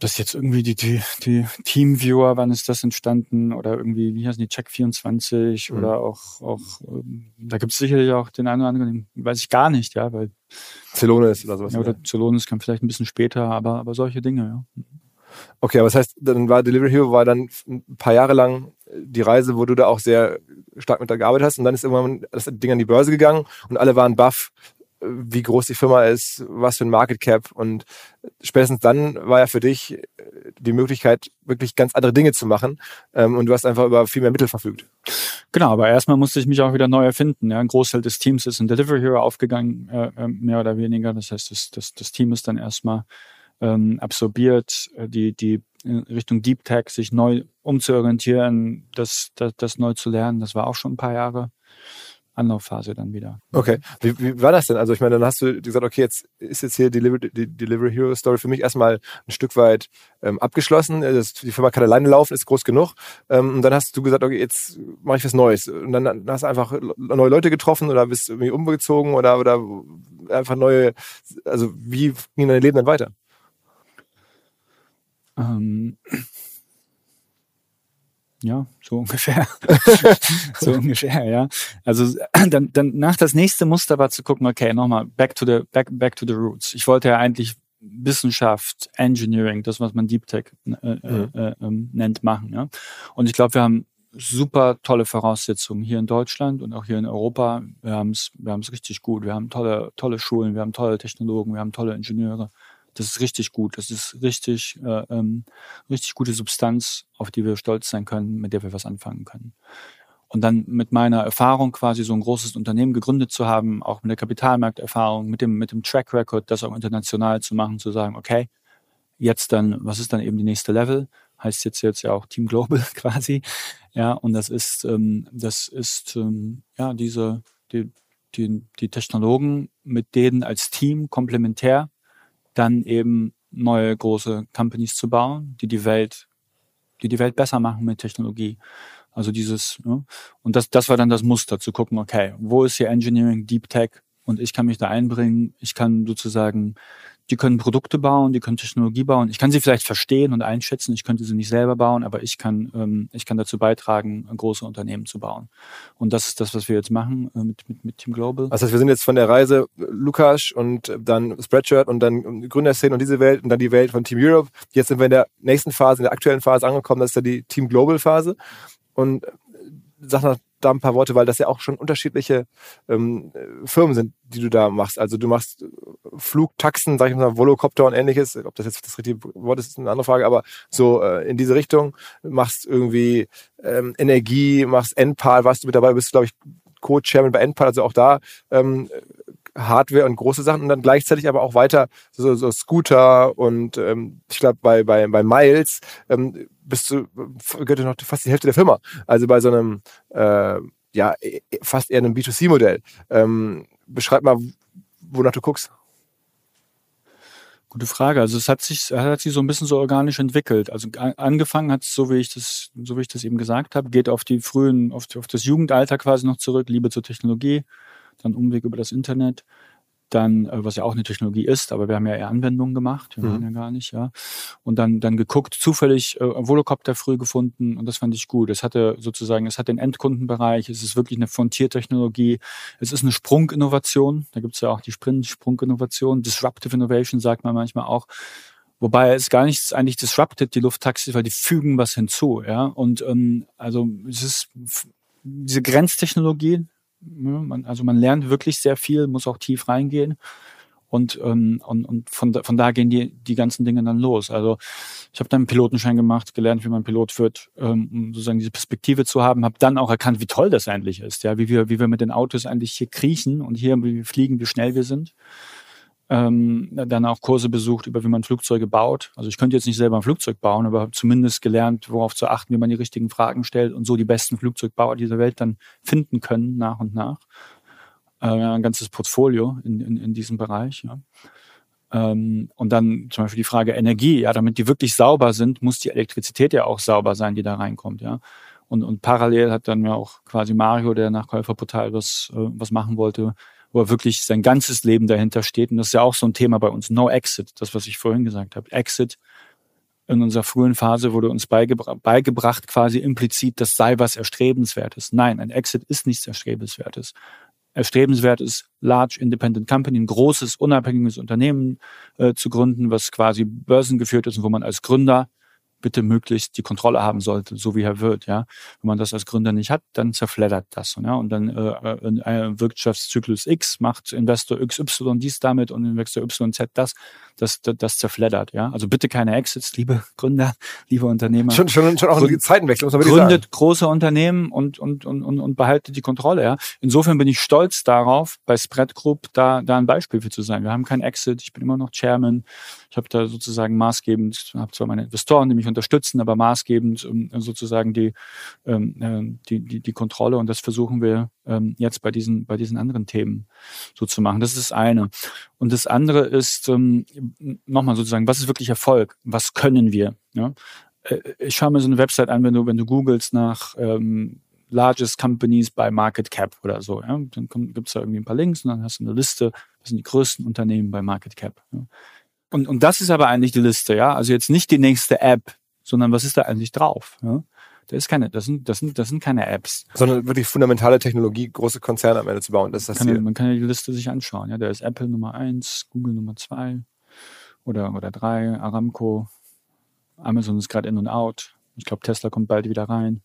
das jetzt irgendwie die, die, die Teamviewer, wann ist das entstanden? Oder irgendwie, wie heißen die, Check24 mhm. oder auch, auch ähm, da gibt es sicherlich auch den einen oder anderen, den weiß ich gar nicht, ja, weil Zelonis oder sowas. Ja, oder. Zelonis kam vielleicht ein bisschen später, aber, aber solche Dinge, ja. Okay, aber das heißt, dann war Delivery Hero war dann ein paar Jahre lang die Reise, wo du da auch sehr stark mit da gearbeitet hast und dann ist irgendwann das Ding an die Börse gegangen und alle waren baff, wie groß die Firma ist, was für ein Market Cap und spätestens dann war ja für dich äh, die Möglichkeit, wirklich ganz andere Dinge zu machen ähm, und du hast einfach über viel mehr Mittel verfügt. Genau, aber erstmal musste ich mich auch wieder neu erfinden. Ja. Ein Großteil des Teams ist in Delivery Hero aufgegangen, äh, äh, mehr oder weniger. Das heißt, das, das, das Team ist dann erstmal ähm, absorbiert, äh, die, die in Richtung Deep Tech sich neu umzuorientieren, das, das, das neu zu lernen, das war auch schon ein paar Jahre. Anlaufphase dann wieder. Okay. Wie, wie war das denn? Also ich meine, dann hast du gesagt, okay, jetzt ist jetzt hier Delivery, die Delivery Hero Story für mich erstmal ein Stück weit ähm, abgeschlossen. Das, die Firma kann alleine laufen, ist groß genug. Ähm, und dann hast du gesagt, okay, jetzt mache ich was Neues. Und dann, dann hast du einfach neue Leute getroffen oder bist irgendwie umgezogen oder, oder einfach neue, also wie ging dein Leben dann weiter? Ähm, ja, so ungefähr. *laughs* so ungefähr, ja. Also *clears throat* dann, dann nach das nächste Muster war zu gucken, okay, nochmal, back to the, back, back to the roots. Ich wollte ja eigentlich Wissenschaft, Engineering, das, was man Deep Tech äh, mhm. äh, äh, nennt, machen. Ja? Und ich glaube, wir haben super tolle Voraussetzungen hier in Deutschland und auch hier in Europa. Wir haben es wir haben's richtig gut. Wir haben tolle, tolle Schulen, wir haben tolle Technologen, wir haben tolle Ingenieure. Das ist richtig gut. Das ist richtig, äh, ähm, richtig gute Substanz, auf die wir stolz sein können, mit der wir was anfangen können. Und dann mit meiner Erfahrung quasi so ein großes Unternehmen gegründet zu haben, auch mit der Kapitalmarkterfahrung, mit dem, mit dem Track Record, das auch international zu machen, zu sagen, okay, jetzt dann, was ist dann eben die nächste Level? Heißt jetzt jetzt ja auch Team Global *laughs* quasi. Ja, und das ist, ähm, das ist, ähm, ja, diese, die, die, die Technologen, mit denen als Team komplementär dann eben neue große Companies zu bauen, die die Welt, die die Welt besser machen mit Technologie. Also dieses, ne? und das, das war dann das Muster, zu gucken, okay, wo ist hier Engineering, Deep Tech und ich kann mich da einbringen, ich kann sozusagen die können Produkte bauen, die können Technologie bauen. Ich kann sie vielleicht verstehen und einschätzen. Ich könnte sie nicht selber bauen, aber ich kann, ähm, ich kann dazu beitragen, große Unternehmen zu bauen. Und das ist das, was wir jetzt machen äh, mit, mit, mit Team Global. Das heißt, wir sind jetzt von der Reise Lukas und dann Spreadshirt und dann Gründerszene und diese Welt und dann die Welt von Team Europe. Jetzt sind wir in der nächsten Phase, in der aktuellen Phase angekommen. Das ist ja die Team Global Phase. Und sag noch da ein paar Worte, weil das ja auch schon unterschiedliche ähm, Firmen sind, die du da machst. Also du machst äh, Flugtaxen, sag ich mal, Volocopter und ähnliches. Ob das jetzt das richtige Wort ist, ist eine andere Frage, aber so äh, in diese Richtung. Machst irgendwie ähm, Energie, machst Endpal, warst du mit dabei, bist, glaube ich, Co-Chairman bei Endpal, also auch da ähm, Hardware und große Sachen und dann gleichzeitig aber auch weiter so, so Scooter und ähm, ich glaube bei, bei, bei Miles ähm, bist du gehört noch fast die Hälfte der Firma. Also bei so einem äh, ja e, e, fast eher einem B2C-Modell. Ähm, beschreib mal, wonach du guckst. Gute Frage. Also es hat sich, hat sich so ein bisschen so organisch entwickelt. Also angefangen hat es, so wie ich das, so wie ich das eben gesagt habe, geht auf die frühen, auf, auf das Jugendalter quasi noch zurück, Liebe zur Technologie, dann Umweg über das Internet, dann, äh, was ja auch eine Technologie ist, aber wir haben ja eher Anwendungen gemacht, wir mhm. waren ja gar nicht, ja. Und dann, dann geguckt, zufällig äh, Volocopter früh gefunden und das fand ich gut. Es hatte sozusagen, es hat den Endkundenbereich, es ist wirklich eine Frontiertechnologie, es ist eine Sprunginnovation, da gibt es ja auch die Sprint-Sprunginnovation, Disruptive Innovation sagt man manchmal auch. Wobei es gar nichts eigentlich disrupted, die Lufttaxis, weil die fügen was hinzu, ja. Und ähm, also es ist diese Grenztechnologie, man, also man lernt wirklich sehr viel, muss auch tief reingehen. Und, ähm, und, und von, da, von da gehen die, die ganzen Dinge dann los. Also ich habe dann einen Pilotenschein gemacht, gelernt, wie man Pilot wird, ähm, um sozusagen diese Perspektive zu haben, habe dann auch erkannt, wie toll das eigentlich ist, ja, wie wir, wie wir mit den Autos eigentlich hier kriechen und hier wie wir fliegen, wie schnell wir sind ähm, dann auch Kurse besucht über wie man Flugzeuge baut. Also ich könnte jetzt nicht selber ein Flugzeug bauen, aber habe zumindest gelernt, worauf zu achten, wie man die richtigen Fragen stellt und so die besten Flugzeugbauer dieser Welt dann finden können nach und nach. Äh, ein ganzes Portfolio in, in, in diesem Bereich. Ja. Ähm, und dann zum Beispiel die Frage Energie. Ja, damit die wirklich sauber sind, muss die Elektrizität ja auch sauber sein, die da reinkommt. Ja. Und, und parallel hat dann ja auch quasi Mario, der nach Käuferportal was, äh, was machen wollte, wo er wirklich sein ganzes Leben dahinter steht. Und das ist ja auch so ein Thema bei uns. No Exit, das, was ich vorhin gesagt habe. Exit in unserer frühen Phase wurde uns beigebra beigebracht, quasi implizit, das sei was Erstrebenswertes. Nein, ein Exit ist nichts Erstrebenswertes. Erstrebenswert ist, Large Independent Company, ein großes, unabhängiges Unternehmen äh, zu gründen, was quasi börsengeführt ist und wo man als Gründer bitte möglichst die Kontrolle haben sollte, so wie er wird. Ja, wenn man das als Gründer nicht hat, dann zerfleddert das. Ja? Und dann äh, ein Wirtschaftszyklus X macht Investor XY dies damit und Investor YZ das, das, das, das zerfleddert. Ja, also bitte keine Exits, liebe Gründer, liebe Unternehmer. Schon, schon, schon auch ein Zeitenwechsel, muss man Gründet sagen. große Unternehmen und, und, und, und, und behaltet die Kontrolle. Ja, insofern bin ich stolz darauf, bei Spread Group da, da ein Beispiel für zu sein. Wir haben kein Exit, ich bin immer noch Chairman. Ich habe da sozusagen maßgebend, habe zwar meine Investoren, die mich unterstützen, aber maßgebend um, sozusagen die, ähm, äh, die, die, die Kontrolle und das versuchen wir ähm, jetzt bei diesen, bei diesen anderen Themen so zu machen. Das ist das eine. Und das andere ist ähm, nochmal sozusagen, was ist wirklich Erfolg? Was können wir? Ja? Äh, ich schaue mir so eine Website an, wenn du, wenn du googelst nach largest companies by market cap oder so. Ja? Dann gibt es da irgendwie ein paar Links und dann hast du eine Liste, das sind die größten Unternehmen bei Market Cap. Ja? Und, und das ist aber eigentlich die Liste, ja. Also jetzt nicht die nächste App, sondern was ist da eigentlich drauf? Ja? Da ist keine, das sind, das sind, das sind keine Apps. Sondern wirklich fundamentale Technologie, große Konzerne am Ende zu bauen. Das ist das kann, Ziel. Man kann ja die Liste sich anschauen. Ja, da ist Apple Nummer eins, Google Nummer zwei oder, oder drei, Aramco, Amazon ist gerade in und out. Ich glaube, Tesla kommt bald wieder rein.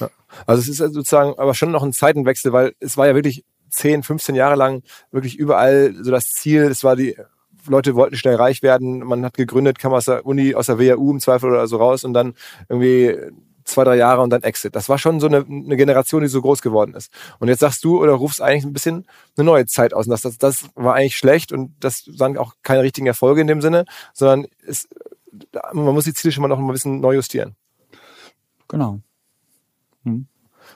Ja. Also es ist sozusagen aber schon noch ein Zeitenwechsel, weil es war ja wirklich 10, 15 Jahre lang wirklich überall so das Ziel, es war die Leute wollten schnell reich werden, man hat gegründet, kam aus der Uni, aus der WHU im Zweifel oder so raus und dann irgendwie zwei, drei Jahre und dann Exit. Das war schon so eine, eine Generation, die so groß geworden ist. Und jetzt sagst du oder rufst eigentlich ein bisschen eine neue Zeit aus. Und das, das, das war eigentlich schlecht und das waren auch keine richtigen Erfolge in dem Sinne, sondern es, man muss die Ziele schon mal noch ein bisschen neu justieren. Genau. Hm.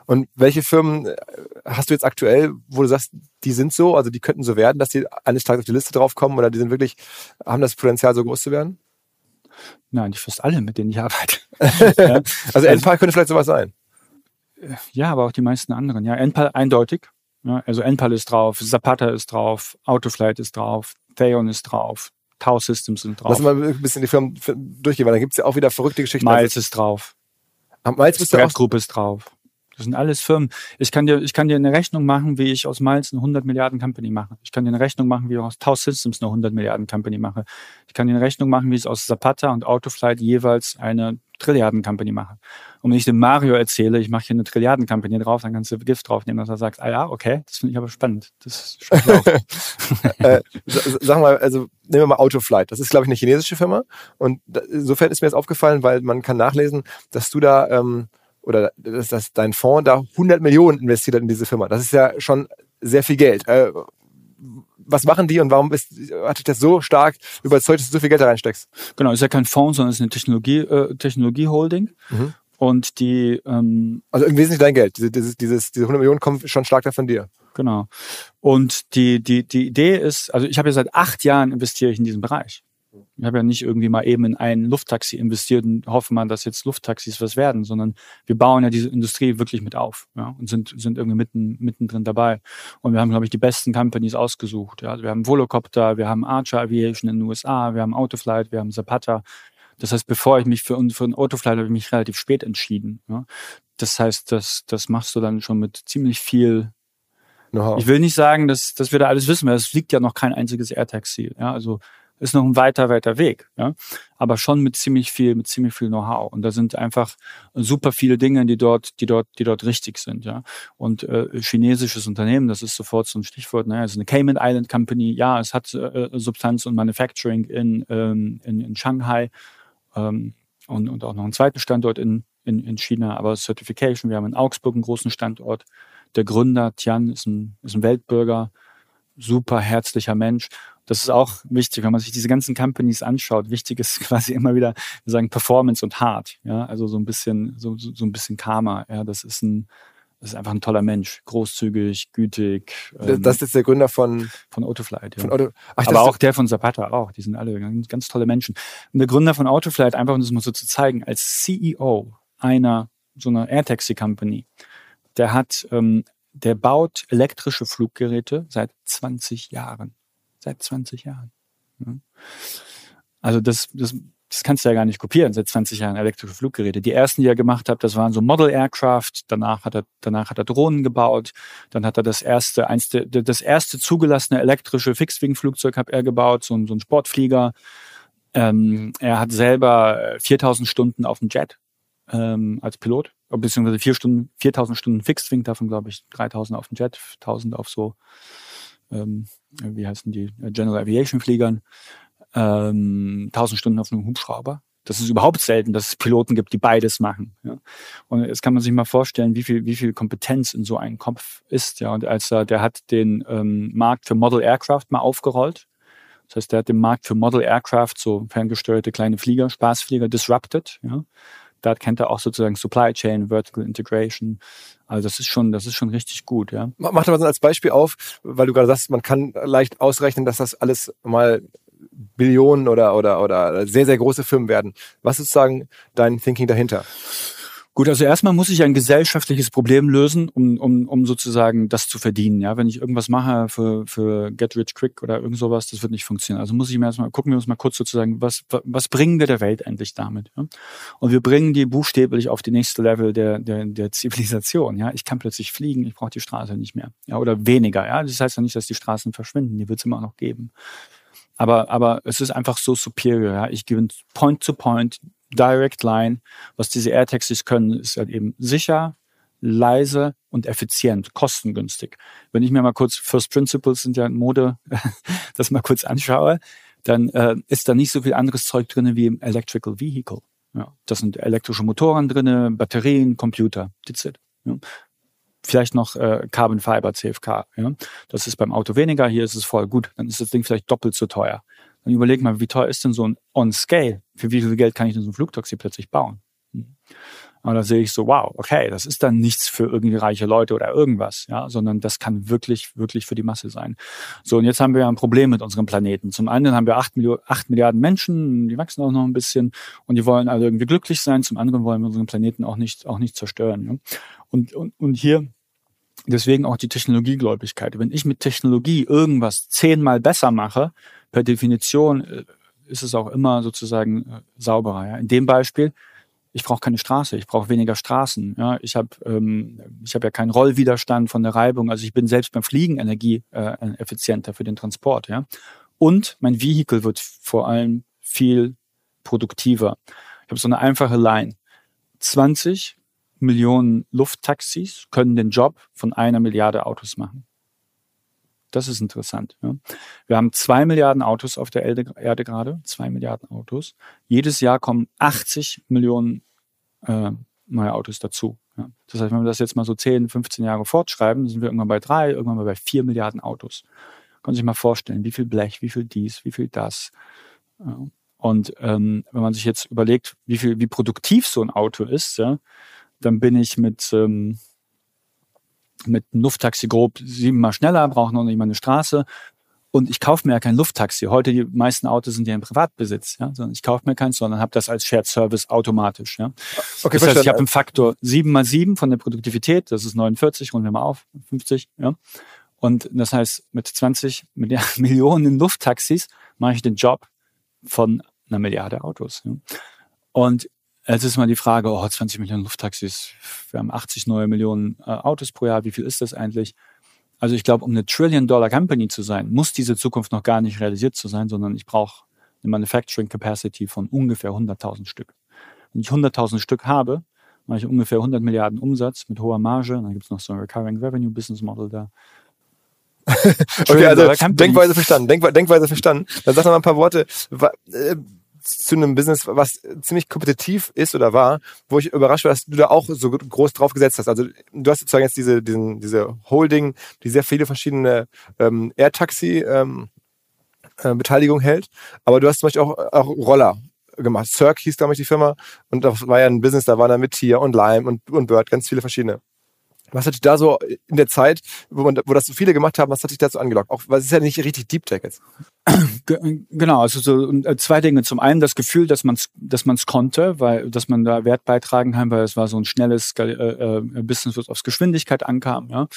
Und welche Firmen äh, hast du jetzt aktuell, wo du sagst, die sind so, also die könnten so werden, dass die eines Tages auf die Liste draufkommen oder die sind wirklich, haben das Potenzial, so groß zu werden? Nein, nicht fast alle, mit denen ich arbeite. ja. *laughs* Also Enpal könnte vielleicht sowas sein. Ja, aber auch die meisten anderen. Ja, Enpal eindeutig. Ja, also Enpal ist drauf, Zapata ist drauf, Autoflight ist drauf, Theon ist drauf, Tau Systems sind drauf. Lass mal ein bisschen die Firmen durchgehen, weil dann gibt es ja auch wieder verrückte Geschichten. Miles ist drauf. Miles bist du auch Group ist drauf. Das sind alles Firmen. Ich kann dir, ich kann dir eine Rechnung machen, wie ich aus Miles eine 100 Milliarden Company mache. Ich kann dir eine Rechnung machen, wie ich aus Tau Systems eine 100 Milliarden Company mache. Ich kann dir eine Rechnung machen, wie ich aus Zapata und Autoflight jeweils eine Trilliarden Company mache. Und wenn ich dem Mario erzähle, ich mache hier eine Trilliarden Company drauf, dann kannst du Gift draufnehmen, dass er sagt, ah ja, okay, das finde ich aber spannend. Das ist *laughs* äh, Sag mal, also nehmen wir mal Autoflight. Das ist, glaube ich, eine chinesische Firma. Und insofern ist mir jetzt aufgefallen, weil man kann nachlesen, dass du da ähm, oder dass, dass dein Fonds da 100 Millionen investiert hat in diese Firma. Das ist ja schon sehr viel Geld. Äh, was machen die und warum ist, hat dich das so stark überzeugt, dass du so viel Geld da reinsteckst? Genau, ist ja kein Fonds, sondern ist eine Technologie, äh, Technologie-Holding. Mhm. Und die ähm, Also im Wesentlichen dein Geld. Diese, dieses, dieses, diese 100 Millionen kommen schon stark da von dir. Genau. Und die, die, die Idee ist, also ich habe ja seit acht Jahren investiere ich in diesen Bereich. Ich habe ja nicht irgendwie mal eben in ein Lufttaxi investiert und hoffen mal, dass jetzt Lufttaxis was werden, sondern wir bauen ja diese Industrie wirklich mit auf ja, und sind, sind irgendwie mitten, mittendrin dabei. Und wir haben, glaube ich, die besten Companies ausgesucht. Ja. Also wir haben Volocopter, wir haben Archer Aviation in den USA, wir haben Autoflight, wir haben Zapata. Das heißt, bevor ich mich für, für ein Autoflight habe ich mich relativ spät entschieden. Ja. Das heißt, das, das machst du dann schon mit ziemlich viel. Ich will nicht sagen, dass, dass wir da alles wissen, weil es liegt ja noch kein einziges AirTag-Ziel. Ja, also ist noch ein weiter, weiter Weg. Ja? Aber schon mit ziemlich viel, mit ziemlich viel Know-how. Und da sind einfach super viele Dinge, die dort, die dort, die dort richtig sind. Ja? Und äh, chinesisches Unternehmen, das ist sofort so ein Stichwort. Ne? Also eine Cayman Island Company, ja, es hat äh, Substanz und Manufacturing in, ähm, in, in Shanghai ähm, und, und auch noch einen zweiten Standort in, in, in China. Aber Certification, wir haben in Augsburg einen großen Standort. Der Gründer Tian ist ein, ist ein Weltbürger, super herzlicher Mensch das ist auch wichtig, wenn man sich diese ganzen Companies anschaut. Wichtig ist *laughs* quasi immer wieder, wir sagen Performance und Hard. Ja, also so ein bisschen, so, so ein bisschen Karma. Ja, das ist ein, das ist einfach ein toller Mensch, großzügig, gütig. Ähm, das ist der Gründer von von Autoflight. Ja. Von Auto, ach, Aber auch der von Zapata auch. Die sind alle ganz, ganz tolle Menschen. Und der Gründer von Autoflight, einfach um das mal so zu zeigen, als CEO einer so einer Airtaxi Company, der hat, ähm, der baut elektrische Fluggeräte seit 20 Jahren. Seit 20 Jahren. Ja. Also das, das, das kannst du ja gar nicht kopieren, seit 20 Jahren elektrische Fluggeräte. Die ersten, die er gemacht hat, das waren so Model Aircraft, danach hat er, danach hat er Drohnen gebaut, dann hat er das erste, eins, das erste zugelassene elektrische Fixed-Wing-Flugzeug hat er gebaut, so, so ein Sportflieger. Ähm, er hat selber 4000 Stunden auf dem Jet ähm, als Pilot, beziehungsweise vier Stunden, 4000 Stunden Fixed Wing, davon glaube ich 3000 auf dem Jet, 1000 auf so, ähm, wie heißen die, General Aviation Fliegern, ähm, 1000 Stunden auf einem Hubschrauber. Das ist überhaupt selten, dass es Piloten gibt, die beides machen. Ja. Und jetzt kann man sich mal vorstellen, wie viel, wie viel Kompetenz in so einem Kopf ist. Ja. Und als er, der hat den ähm, Markt für Model Aircraft mal aufgerollt. Das heißt, der hat den Markt für Model Aircraft, so ferngesteuerte kleine Flieger, Spaßflieger, disrupted. Ja. Da kennt er auch sozusagen Supply Chain, Vertical Integration. Also das ist schon, das ist schon richtig gut, ja. Mach doch mal so als Beispiel auf, weil du gerade sagst, man kann leicht ausrechnen, dass das alles mal Billionen oder, oder, oder sehr, sehr große Firmen werden. Was ist sozusagen dein Thinking dahinter? Gut, also erstmal muss ich ein gesellschaftliches Problem lösen, um, um, um sozusagen das zu verdienen. Ja, wenn ich irgendwas mache für, für Get Rich Quick oder irgend sowas, das wird nicht funktionieren. Also muss ich mir erstmal gucken wir uns mal kurz sozusagen, was, was bringen wir der Welt endlich damit? Ja? Und wir bringen die buchstäblich auf die nächste Level der, der, der Zivilisation. Ja, ich kann plötzlich fliegen, ich brauche die Straße nicht mehr. Ja, oder weniger. Ja, das heißt ja nicht, dass die Straßen verschwinden. Die wird es immer noch geben. Aber, aber es ist einfach so superior. Ja? Ich gewinne Point to Point, Direct Line. Was diese AirTaxis können, ist halt eben sicher, leise und effizient, kostengünstig. Wenn ich mir mal kurz First Principles sind ja in Mode, *laughs* das mal kurz anschaue, dann äh, ist da nicht so viel anderes Zeug drinne wie im Electrical Vehicle. Ja, das sind elektrische Motoren drinne, Batterien, Computer. That's it. Ja vielleicht noch äh, Carbon Fiber, CFK. Ja? Das ist beim Auto weniger, hier ist es voll gut. Dann ist das Ding vielleicht doppelt so teuer. Dann überleg mal, wie teuer ist denn so ein On-Scale? Für wie viel Geld kann ich denn so ein Flugtaxi plötzlich bauen? Hm. Aber da sehe ich so, wow, okay, das ist dann nichts für irgendwie reiche Leute oder irgendwas, ja, sondern das kann wirklich, wirklich für die Masse sein. So, und jetzt haben wir ein Problem mit unserem Planeten. Zum einen haben wir acht Milliarden Menschen, die wachsen auch noch ein bisschen und die wollen alle irgendwie glücklich sein. Zum anderen wollen wir unseren Planeten auch nicht, auch nicht zerstören. Ja? Und, und, und hier Deswegen auch die Technologiegläubigkeit. Wenn ich mit Technologie irgendwas zehnmal besser mache, per Definition äh, ist es auch immer sozusagen äh, sauberer. Ja. In dem Beispiel, ich brauche keine Straße, ich brauche weniger Straßen. Ja. Ich habe ähm, hab ja keinen Rollwiderstand von der Reibung. Also ich bin selbst beim Fliegen energieeffizienter äh, für den Transport. Ja. Und mein Vehikel wird vor allem viel produktiver. Ich habe so eine einfache Line. 20 Millionen Lufttaxis können den Job von einer Milliarde Autos machen. Das ist interessant. Ja. Wir haben zwei Milliarden Autos auf der Erde gerade, zwei Milliarden Autos. Jedes Jahr kommen 80 Millionen äh, neue Autos dazu. Ja. Das heißt, wenn wir das jetzt mal so 10, 15 Jahre fortschreiben, sind wir irgendwann bei drei, irgendwann mal bei vier Milliarden Autos. Kann man sich mal vorstellen, wie viel Blech, wie viel dies, wie viel das. Ja. Und ähm, wenn man sich jetzt überlegt, wie viel, wie produktiv so ein Auto ist, ja, dann bin ich mit, ähm, mit einem Lufttaxi grob siebenmal schneller, brauche noch nicht mal eine Straße. Und ich kaufe mir ja kein Lufttaxi. Heute die meisten Autos sind ja im Privatbesitz, ja. Sondern ich kaufe mir keins, sondern habe das als Shared Service automatisch. Ja. Okay, das heißt, ich habe einen Faktor sieben mal sieben von der Produktivität, das ist 49, runden wir mal auf, 50, ja. Und das heißt, mit 20 *laughs* Millionen Lufttaxis mache ich den Job von einer Milliarde Autos. Ja. Und Jetzt ist mal die Frage, oh, 20 Millionen Lufttaxis, wir haben 80 neue Millionen äh, Autos pro Jahr, wie viel ist das eigentlich? Also ich glaube, um eine Trillion-Dollar-Company zu sein, muss diese Zukunft noch gar nicht realisiert zu sein, sondern ich brauche eine Manufacturing Capacity von ungefähr 100.000 Stück. Wenn ich 100.000 Stück habe, mache ich ungefähr 100 Milliarden Umsatz mit hoher Marge. Dann gibt es noch so ein Recurring Revenue Business Model da. *laughs* okay, also Denkweise verstanden. Denk, Denkweise verstanden. Dann sag noch mal ein paar Worte. Zu einem Business, was ziemlich kompetitiv ist oder war, wo ich überrascht war, dass du da auch so groß drauf gesetzt hast. Also du hast sozusagen jetzt diese, diesen, diese Holding, die sehr viele verschiedene ähm, Air-Taxi ähm, äh, hält, aber du hast zum Beispiel auch, auch Roller gemacht. Cirque hieß, glaube ich, die Firma. Und das war ja ein Business, da waren da mit Tier und Lime und, und Bird ganz viele verschiedene. Was hat dich da so in der Zeit, wo, man, wo das so viele gemacht haben, was hat dich dazu angelockt? Auch, weil es ist ja nicht richtig Deep Tech jetzt. Genau, also so äh, zwei Dinge. Zum einen das Gefühl, dass man es dass man's konnte, weil dass man da Wert beitragen kann, weil es war so ein schnelles äh, äh, Business, was aufs Geschwindigkeit ankam. Ja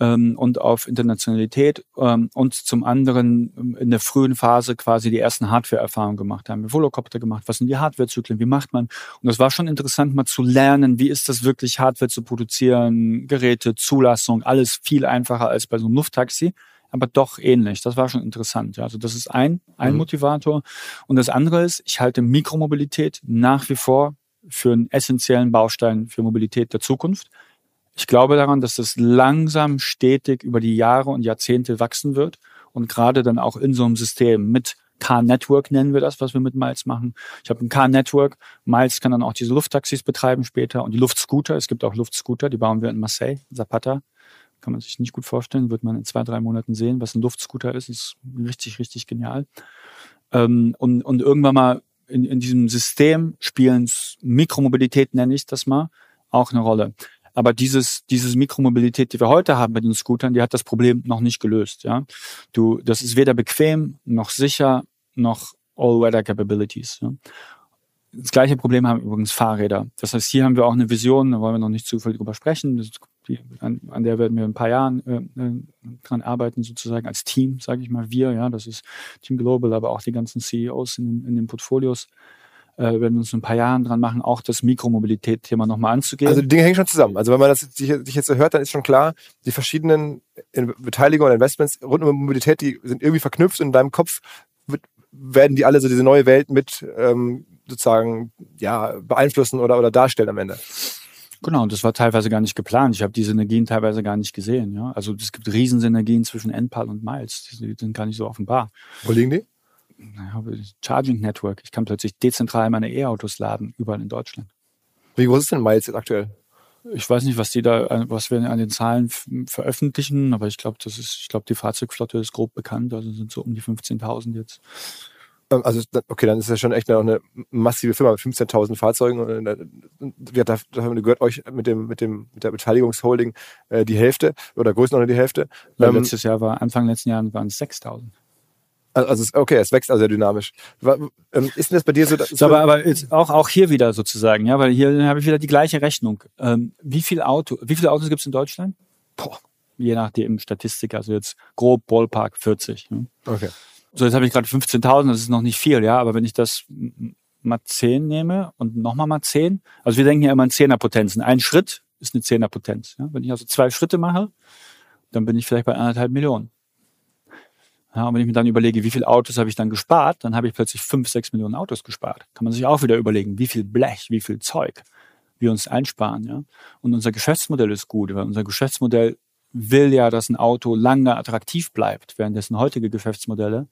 ähm, und auf Internationalität ähm, und zum anderen ähm, in der frühen Phase quasi die ersten Hardware-Erfahrungen gemacht haben. Wir Volocopter gemacht, was sind die Hardware-Zyklen, wie macht man? Und das war schon interessant, mal zu lernen, wie ist das wirklich, Hardware zu produzieren, Geräte, Zulassung, alles viel einfacher als bei so einem Lufttaxi. aber doch ähnlich. Das war schon interessant. Ja. Also das ist ein, ein mhm. Motivator. Und das andere ist, ich halte Mikromobilität nach wie vor für einen essentiellen Baustein für Mobilität der Zukunft. Ich glaube daran, dass das langsam stetig über die Jahre und Jahrzehnte wachsen wird und gerade dann auch in so einem System mit Car-Network nennen wir das, was wir mit Miles machen. Ich habe ein Car-Network. Miles kann dann auch diese Lufttaxis betreiben später und die Luftscooter. Es gibt auch Luftscooter, die bauen wir in Marseille, Zapata. Kann man sich nicht gut vorstellen, wird man in zwei, drei Monaten sehen, was ein Luftscooter ist. Ist richtig, richtig genial. Ähm, und, und irgendwann mal in, in diesem System spielen Mikromobilität, nenne ich das mal, auch eine Rolle. Aber dieses, dieses Mikromobilität, die wir heute haben mit den Scootern, die hat das Problem noch nicht gelöst. Ja, du, das ist weder bequem noch sicher noch All-Weather Capabilities. Ja? Das gleiche Problem haben übrigens Fahrräder. Das heißt, hier haben wir auch eine Vision, da wollen wir noch nicht zu viel drüber sprechen. Das, die, an, an, der werden wir in ein paar Jahren äh, äh dran arbeiten, sozusagen als Team, sage ich mal, wir, ja, das ist Team Global, aber auch die ganzen CEOs in, in den Portfolios äh, werden uns in ein paar Jahren dran machen, auch das Mikromobilität-Thema nochmal anzugehen. Also die Dinge hängen schon zusammen. Also wenn man das sich jetzt so hört, dann ist schon klar, die verschiedenen Beteiligungen und Investments rund um Mobilität, die sind irgendwie verknüpft und in deinem Kopf wird, werden die alle so diese neue Welt mit ähm, sozusagen ja beeinflussen oder, oder darstellen am Ende. Genau, und das war teilweise gar nicht geplant. Ich habe diese Synergien teilweise gar nicht gesehen. Ja? Also es gibt Riesensynergien zwischen NPAL und Miles. Die sind gar nicht so offenbar. Wo liegen die? Charging Network. Ich kann plötzlich dezentral meine E-Autos laden, überall in Deutschland. Wie groß ist denn Miles jetzt aktuell? Ich weiß nicht, was die da, was wir an den Zahlen veröffentlichen, aber ich glaube, das ist, ich glaube, die Fahrzeugflotte ist grob bekannt, also sind so um die 15.000 jetzt. Ähm, also, okay, dann ist das schon echt noch eine massive Firma mit 15.000 Fahrzeugen. Und äh, da, da gehört euch mit dem, mit dem, mit der Beteiligungsholding äh, die Hälfte oder größtenteils die Hälfte. Ja, ähm, letztes Jahr war, Anfang letzten Jahren waren es 6.000. Also okay, es wächst also sehr dynamisch. Ähm, ist denn das bei dir so? so aber aber auch auch hier wieder sozusagen, ja, weil hier habe ich wieder die gleiche Rechnung. Ähm, wie viel Auto, wie viele Autos gibt es in Deutschland? Boah, je nachdem Statistik, also jetzt grob Ballpark 40. Ja. Okay. So jetzt habe ich gerade 15.000, das ist noch nicht viel, ja, aber wenn ich das mal 10 nehme und nochmal mal 10, also wir denken ja immer in Zehnerpotenzen. Ein Schritt ist eine Zehnerpotenz. Ja? Wenn ich also zwei Schritte mache, dann bin ich vielleicht bei anderthalb Millionen. Ja, und wenn ich mir dann überlege, wie viele Autos habe ich dann gespart, dann habe ich plötzlich fünf, sechs Millionen Autos gespart. Kann man sich auch wieder überlegen, wie viel Blech, wie viel Zeug wir uns einsparen. Ja? Und unser Geschäftsmodell ist gut, weil unser Geschäftsmodell will ja, dass ein Auto lange attraktiv bleibt, währenddessen heutige Geschäftsmodelle,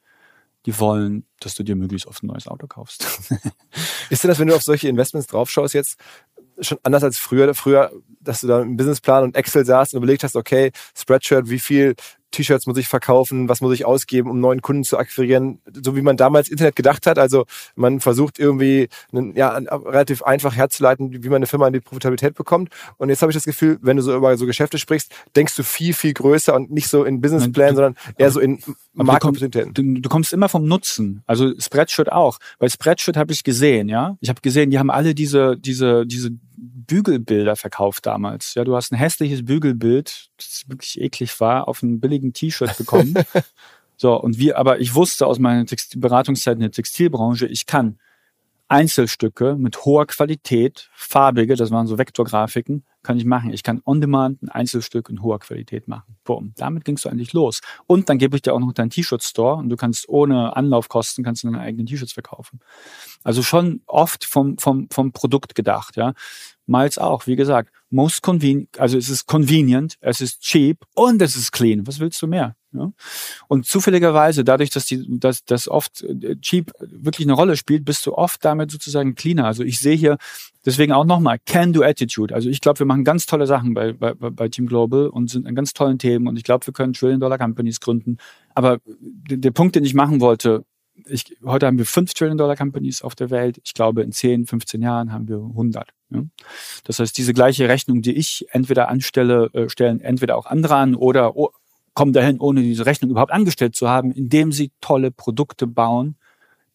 die wollen, dass du dir möglichst oft ein neues Auto kaufst. *laughs* ist denn das, wenn du auf solche Investments draufschaust jetzt, schon anders als früher, früher, dass du da im Businessplan und Excel saßt und überlegt hast, okay, Spreadshirt, wie viel T-Shirts muss ich verkaufen, was muss ich ausgeben, um neuen Kunden zu akquirieren, so wie man damals Internet gedacht hat. Also man versucht irgendwie einen, ja, relativ einfach herzuleiten, wie man eine Firma in die Profitabilität bekommt. Und jetzt habe ich das Gefühl, wenn du so über so Geschäfte sprichst, denkst du viel, viel größer und nicht so in Businessplan, sondern eher so in Marktopportunitäten. Du, du, kommst immer vom Nutzen. Also Spreadshirt auch. Bei Spreadshirt habe ich gesehen, ja. Ich habe gesehen, die haben alle diese, diese, diese Bügelbilder verkauft damals. Ja, du hast ein hässliches Bügelbild, das wirklich eklig war, auf einem billigen T-Shirt bekommen. *laughs* so, und wir, aber ich wusste aus meiner Textil Beratungszeit in der Textilbranche, ich kann Einzelstücke mit hoher Qualität, farbige, das waren so Vektorgrafiken, kann ich machen. Ich kann on-demand ein Einzelstück in hoher Qualität machen. Boom. Damit gingst du eigentlich los. Und dann gebe ich dir auch noch deinen T-Shirt-Store und du kannst ohne Anlaufkosten kannst du deine eigenen T-Shirts verkaufen. Also schon oft vom, vom, vom Produkt gedacht, ja. Miles auch, wie gesagt, most convenient, also es ist convenient, es ist cheap und es ist clean. Was willst du mehr? Ja? Und zufälligerweise, dadurch, dass die, dass, dass oft äh, cheap wirklich eine Rolle spielt, bist du oft damit sozusagen cleaner. Also ich sehe hier deswegen auch nochmal Can-Do-Attitude. Also ich glaube, wir machen ganz tolle Sachen bei, bei, bei Team Global und sind an ganz tollen Themen und ich glaube, wir können Trillion-Dollar-Companies gründen. Aber der Punkt, den ich machen wollte, ich, heute haben wir 5 Trillion Dollar Companies auf der Welt. Ich glaube, in 10, 15 Jahren haben wir 100. Ja? Das heißt, diese gleiche Rechnung, die ich entweder anstelle, äh, stellen entweder auch andere an oder kommen dahin, ohne diese Rechnung überhaupt angestellt zu haben, indem sie tolle Produkte bauen,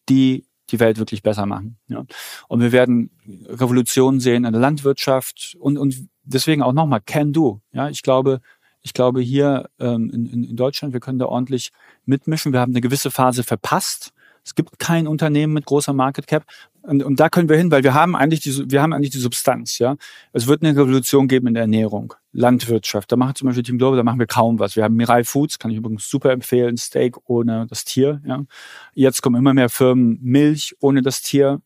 die die Welt wirklich besser machen. Ja? Und wir werden Revolutionen sehen in der Landwirtschaft und, und deswegen auch nochmal Can Do. Ja, ich glaube, ich glaube hier ähm, in, in Deutschland, wir können da ordentlich mitmischen. Wir haben eine gewisse Phase verpasst Es gibt kein Unternehmen mit großer Market Cap. Und, und da können wir hin, weil wir haben eigentlich die, wir haben eigentlich die Substanz, ja. Es wird eine Revolution geben in der Ernährung, Landwirtschaft. Da machen zum Beispiel Team Global, da machen wir kaum was. Wir haben Mirai Foods, kann ich übrigens super empfehlen, Steak ohne das Tier, ja. Jetzt kommen immer mehr Firmen Milch ohne das Tier.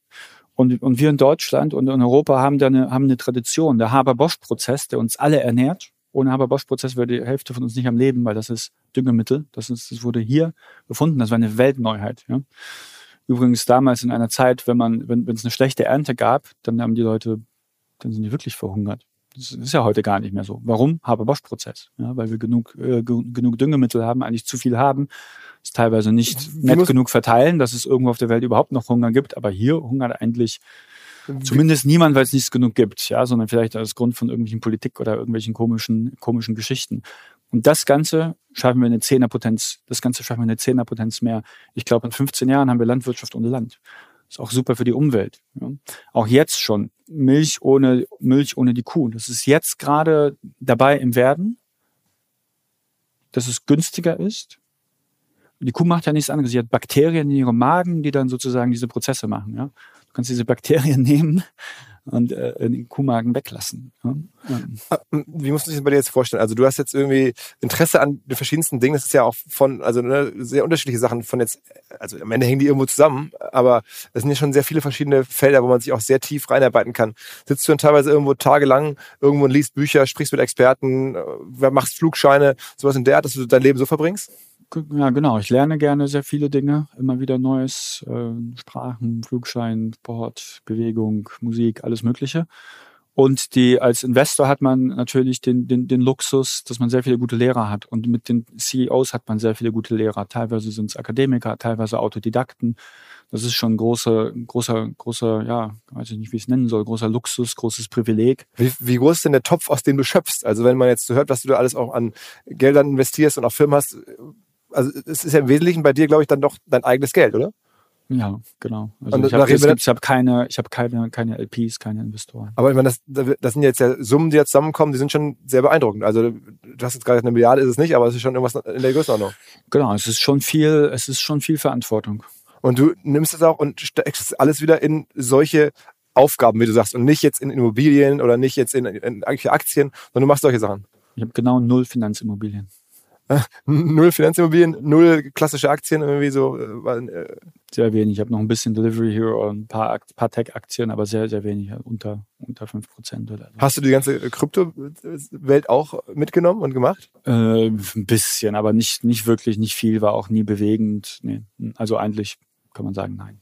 Und, und wir in Deutschland und in Europa haben da eine, haben eine Tradition. Der Haber-Bosch-Prozess, der uns alle ernährt. Ohne Haber-Bosch-Prozess wäre die Hälfte von uns nicht am Leben, weil das ist Düngemittel. Das, ist, das wurde hier gefunden. Das war eine Weltneuheit. Ja. Übrigens damals in einer Zeit, wenn man, wenn es eine schlechte Ernte gab, dann haben die Leute, dann sind die wirklich verhungert. Das ist ja heute gar nicht mehr so. Warum? Haber-Bosch-Prozess. Ja, weil wir genug, äh, genug Düngemittel haben, eigentlich zu viel haben, es teilweise nicht nett genug verteilen, dass es irgendwo auf der Welt überhaupt noch Hunger gibt. Aber hier hungert eigentlich zumindest niemand, weil es nichts genug gibt, ja, sondern vielleicht aus Grund von irgendwelchen Politik oder irgendwelchen komischen, komischen Geschichten. Und das Ganze schaffen wir eine Zehnerpotenz, das Ganze schaffen wir eine Zehnerpotenz mehr. Ich glaube, in 15 Jahren haben wir Landwirtschaft ohne Land. Ist auch super für die Umwelt. Ja. Auch jetzt schon. Milch ohne, Milch ohne die Kuh. Das ist jetzt gerade dabei im Werden, dass es günstiger ist. Die Kuh macht ja nichts anderes. Sie hat Bakterien in ihrem Magen, die dann sozusagen diese Prozesse machen. Ja. Du kannst diese Bakterien *laughs* nehmen und äh, den Kuhmagen weglassen. Ja. Ähm, Ah, Wie musst du dich das bei dir jetzt vorstellen? Also du hast jetzt irgendwie Interesse an den verschiedensten Dingen. Das ist ja auch von, also ne, sehr unterschiedliche Sachen von jetzt, also am Ende hängen die irgendwo zusammen, aber es sind ja schon sehr viele verschiedene Felder, wo man sich auch sehr tief reinarbeiten kann. Sitzt du dann teilweise irgendwo tagelang irgendwo und liest Bücher, sprichst mit Experten, äh, machst Flugscheine, sowas in der Art, dass du dein Leben so verbringst? Ja, genau. Ich lerne gerne sehr viele Dinge, immer wieder Neues, äh, Sprachen, Flugschein, Sport, Bewegung, Musik, alles Mögliche. Und die als Investor hat man natürlich den, den, den Luxus, dass man sehr viele gute Lehrer hat. Und mit den CEOs hat man sehr viele gute Lehrer. Teilweise sind es Akademiker, teilweise Autodidakten. Das ist schon großer, großer, großer, ja, weiß ich nicht, wie ich es nennen soll, großer Luxus, großes Privileg. Wie, wie groß ist denn der Topf, aus dem du schöpfst? Also wenn man jetzt so hört, was du da alles auch an Geldern investierst und auch Firmen hast, also es ist ja im Wesentlichen bei dir, glaube ich, dann doch dein eigenes Geld, oder? Ja, genau. Also Und ich habe hab keine, ich habe keine, keine LPs, keine Investoren. Aber ich meine, das, das sind jetzt ja Summen, die jetzt zusammenkommen, die sind schon sehr beeindruckend. Also du hast jetzt gerade eine Milliarde, ist es nicht, aber es ist schon irgendwas in der Größenordnung. Genau, es ist schon viel, es ist schon viel Verantwortung. Und du nimmst es auch und steckst es alles wieder in solche Aufgaben, wie du sagst, und nicht jetzt in Immobilien oder nicht jetzt in, in Aktien, sondern du machst solche Sachen. Ich habe genau null Finanzimmobilien. *laughs* Null Finanzimmobilien, null klassische Aktien, irgendwie so. äh, äh, Sehr wenig. Ich habe noch ein bisschen Delivery Hero und ein paar, paar Tech-Aktien, aber sehr, sehr wenig, unter, unter 5 Prozent oder so. Hast du die ganze Kryptowelt auch mitgenommen und gemacht? Äh, ein bisschen, aber nicht, nicht wirklich, nicht viel, war auch nie bewegend. Nee. Also eigentlich kann man sagen, nein.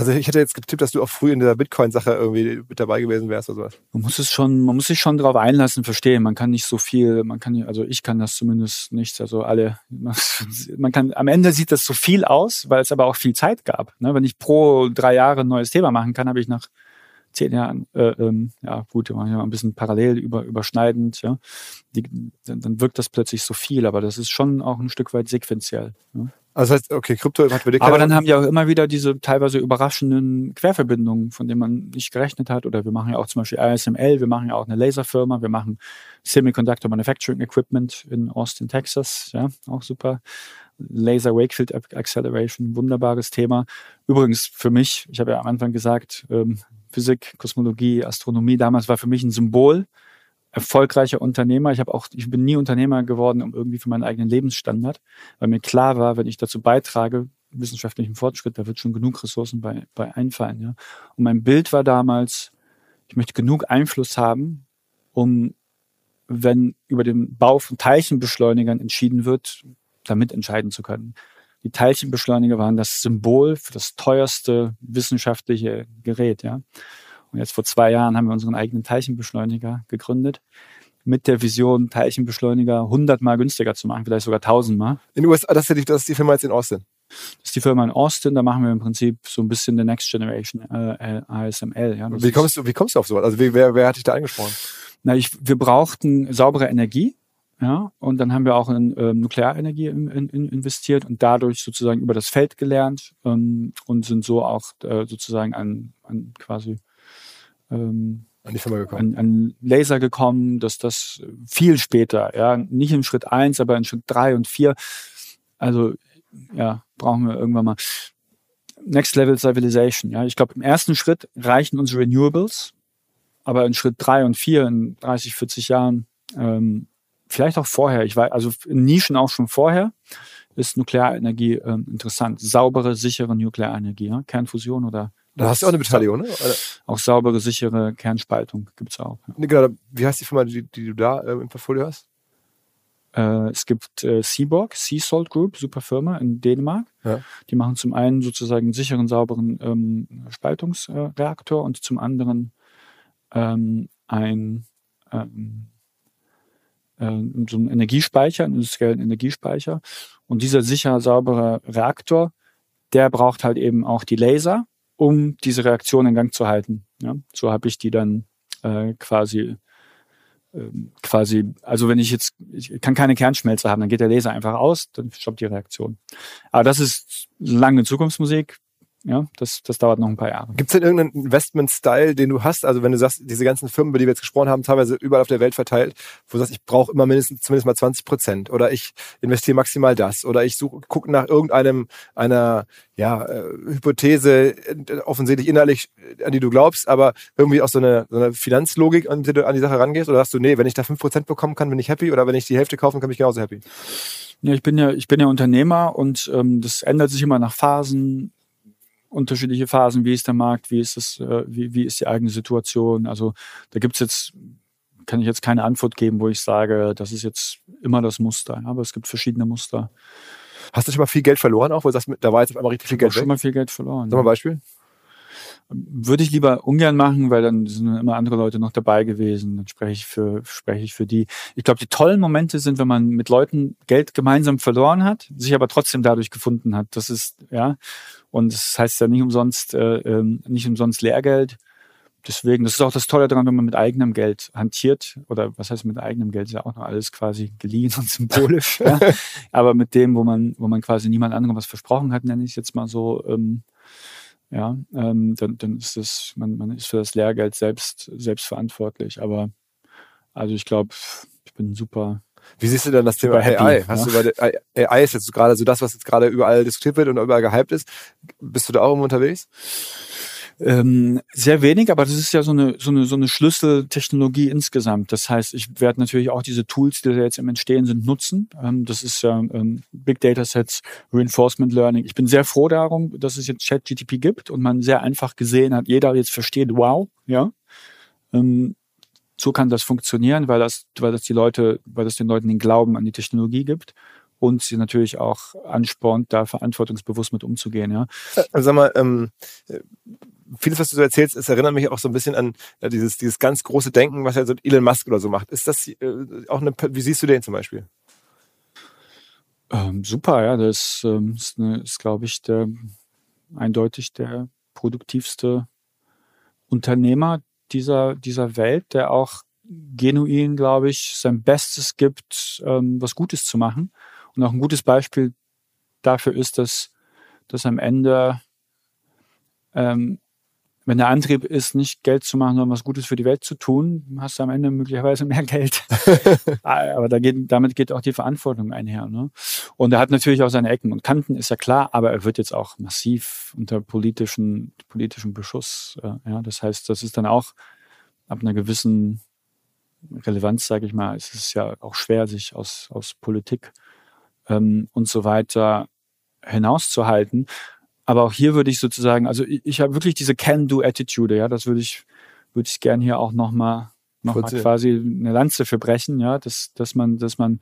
Also ich hätte jetzt getippt, dass du auch früh in der Bitcoin-Sache irgendwie mit dabei gewesen wärst oder sowas. Man muss es schon, man muss sich schon darauf einlassen, verstehen. Man kann nicht so viel, man kann, also ich kann das zumindest nicht. Also alle, *laughs* man kann, am Ende sieht das so viel aus, weil es aber auch viel Zeit gab. Ne? Wenn ich pro drei Jahre ein neues Thema machen kann, habe ich nach zehn Jahren, äh, ähm, ja gut, wir machen ja ein bisschen parallel über, überschneidend, ja, die, dann, dann wirkt das plötzlich so viel, aber das ist schon auch ein Stück weit sequenziell. Ja? Also das heißt, okay, Krypto hat für dich Aber dann haben wir auch immer wieder diese teilweise überraschenden Querverbindungen, von denen man nicht gerechnet hat. Oder wir machen ja auch zum Beispiel ASML, wir machen ja auch eine Laserfirma, wir machen Semiconductor Manufacturing Equipment in Austin, Texas, ja, auch super. Laser Wakefield Acceleration, wunderbares Thema. Übrigens für mich, ich habe ja am Anfang gesagt, ähm, Physik, Kosmologie, Astronomie damals war für mich ein Symbol. Erfolgreicher Unternehmer. Ich habe auch, ich bin nie Unternehmer geworden, um irgendwie für meinen eigenen Lebensstandard, weil mir klar war, wenn ich dazu beitrage, wissenschaftlichen Fortschritt, da wird schon genug Ressourcen bei, bei einfallen. Ja. Und mein Bild war damals, ich möchte genug Einfluss haben, um, wenn über den Bau von Teilchenbeschleunigern entschieden wird, damit entscheiden zu können. Die Teilchenbeschleuniger waren das Symbol für das teuerste wissenschaftliche Gerät. Ja. Und jetzt vor zwei Jahren haben wir unseren eigenen Teilchenbeschleuniger gegründet mit der Vision, Teilchenbeschleuniger hundertmal günstiger zu machen, vielleicht sogar tausendmal. in den USA, das ist, die, das ist die Firma jetzt in Austin. Das ist die Firma in Austin, da machen wir im Prinzip so ein bisschen the Next Generation äh, ASML. Ja. Wie kommst du, wie kommst du auf sowas? Also wie, wer, wer hat dich da angesprochen? Na, ich, wir brauchten saubere Energie, ja, und dann haben wir auch in ähm, Nuklearenergie in, in investiert und dadurch sozusagen über das Feld gelernt ähm, und sind so auch äh, sozusagen an, an quasi ähm, An die Firma gekommen. an, an Laser gekommen, dass das viel später, ja, nicht in Schritt eins, aber in Schritt drei und vier. Also ja, brauchen wir irgendwann mal Next Level Civilization. Ja, ich glaube, im ersten Schritt reichen uns Renewables, aber in Schritt drei und vier in 30, 40 Jahren, ähm, vielleicht auch vorher, ich weiß, also in Nischen auch schon vorher, ist Nuklearenergie ähm, interessant. Saubere, sichere Nuklearenergie, ja? Kernfusion oder Da hast du auch eine Beteiligung, ne? Oder- auch saubere, sichere Kernspaltung gibt's auch. Ja. Nee, Genau, wie heißt die Firma, die, die du da äh, im Portfolio hast? Äh, es gibt äh, Seaborg, Sea Salt Group, super Firma in Dänemark. Ja. Die machen zum einen sozusagen einen sicheren, sauberen ähm, Spaltungsreaktor und zum anderen ähm, ein ähm, äh, so einen Energiespeicher, einen industriellen Energiespeicher. Und dieser sicher saubere Reaktor, der braucht halt eben auch die Laser, um diese Reaktion in Gang zu halten. Ja? So habe ich die dann äh, quasi ähm, quasi, also wenn ich jetzt, ich kann keine Kernschmelze haben, dann geht der Laser einfach aus, dann stoppt die Reaktion. Aber das ist lange Zukunftsmusik. Ja, das, das dauert noch ein paar Jahre. Gibt es denn irgendeinen Investment-Style, den du hast? Also wenn du sagst, diese ganzen Firmen, über die wir jetzt gesprochen haben, teilweise überall auf der Welt verteilt, wo du sagst, ich brauche immer mindestens zumindest mal 20 Prozent oder ich investiere maximal das oder ich suche, gucke nach irgendeinem einer ja, äh, Hypothese, äh, offensichtlich innerlich, äh, an die du glaubst, aber irgendwie auch so eine, so eine Finanzlogik, an die du an die Sache rangehst? Oder sagst du, nee, wenn ich da 5 Prozent bekommen kann, bin ich happy oder wenn ich die Hälfte kaufen kann, bin ich genauso happy? Ja, ich bin ja, ich bin ja Unternehmer und ähm, das ändert sich immer nach Phasen, unterschiedliche Phasen. Wie ist der Markt? Wie ist es? Äh, wie, wie ist die eigene Situation? Also da gibt's jetzt kann ich jetzt keine Antwort geben, wo ich sage, das ist jetzt immer das Muster. Aber es gibt verschiedene Muster. Hast du schon mal viel Geld verloren auch, wo du sagst, da war jetzt auf einmal richtig viel Ich habe Geld schon mal viel Geld verloren. Sag mal ein Beispiel. Würde ich lieber ungern machen, weil dann sind immer andere Leute noch dabei gewesen. Dann spreche ich für, spreche ich für die. Ich glaube, die tollen Momente sind, wenn man mit Leuten Geld gemeinsam verloren hat, sich aber trotzdem dadurch gefunden hat. Das ist, ja. Und das heißt ja nicht umsonst, äh, ähm, nicht umsonst Lehrgeld. Deswegen, das ist auch das Tolle daran, wenn man mit eigenem Geld hantiert, oder was heißt mit eigenem Geld, ist ja auch noch alles quasi geliehen und symbolisch. *laughs* ja. Aber mit dem, wo man, wo man quasi niemand anderem was versprochen hat, nenne ich es jetzt mal so, ähm, ja, ähm, dann, dann ist das, man, man ist für das Lehrgeld selbst, selbst verantwortlich. Aber also ich glaube, ich bin super. Wie siehst du denn das Thema happy, AI? Hast ja. du bei AI ist jetzt gerade so das, was jetzt gerade überall diskutiert wird und überall gehypt ist. Bist du da auch irgendwo unterwegs? Ähm, sehr wenig, aber das ist ja so eine, so eine, so eine Schlüsseltechnologie insgesamt. Das heißt, ich werde natürlich auch diese Tools, die da jetzt im Entstehen sind, nutzen. Ähm, das ist ja ähm, Big Data Sets, Reinforcement Learning. Ich bin sehr froh darum, dass es jetzt ChatGTP gibt und man sehr einfach gesehen hat, jeder jetzt versteht, wow, ja. Ähm, so kann das funktionieren, weil das, weil das die Leute, weil das den Leuten den Glauben an die Technologie gibt und sie natürlich auch anspornt, da verantwortungsbewusst mit umzugehen, ja. Also sag mal, ähm, äh, vieles, was du so erzählst, es erinnert mich auch so ein bisschen an ja, dieses, dieses ganz große Denken, was ja so Elon Musk oder so macht. Ist das äh, auch eine, wie siehst du den zum Beispiel? Ähm, super, ja, das ähm, ist, eine, ist glaube ich, der eindeutig der produktivste Unternehmer dieser, dieser Welt, der auch genuin, glaube ich, sein Bestes gibt, ähm, was Gutes zu machen und auch ein gutes Beispiel dafür ist, dass, dass am Ende, ähm, wenn der Antrieb ist, nicht Geld zu machen, sondern was Gutes für die Welt zu tun, hast du am Ende möglicherweise *laughs* mehr Geld. *laughs* Ah, aber da geht, damit geht auch die Verantwortung einher. Ne? Und er hat natürlich auch seine Ecken und Kanten, ist ja klar, aber er wird jetzt auch massiv unter politischen, politischem Beschuss. Äh, ja, das heißt, das ist dann auch ab einer gewissen Relevanz, sage ich mal, es ist ja auch schwer, sich aus, aus Politik ähm, und so weiter hinauszuhalten. Aber auch hier würde ich sozusagen, also ich, ich habe wirklich diese Can-Do-Attitude, ja, das würde ich, würde ich gern hier auch nochmal noch mal quasi eine Lanze für brechen, ja, dass, dass man, dass man,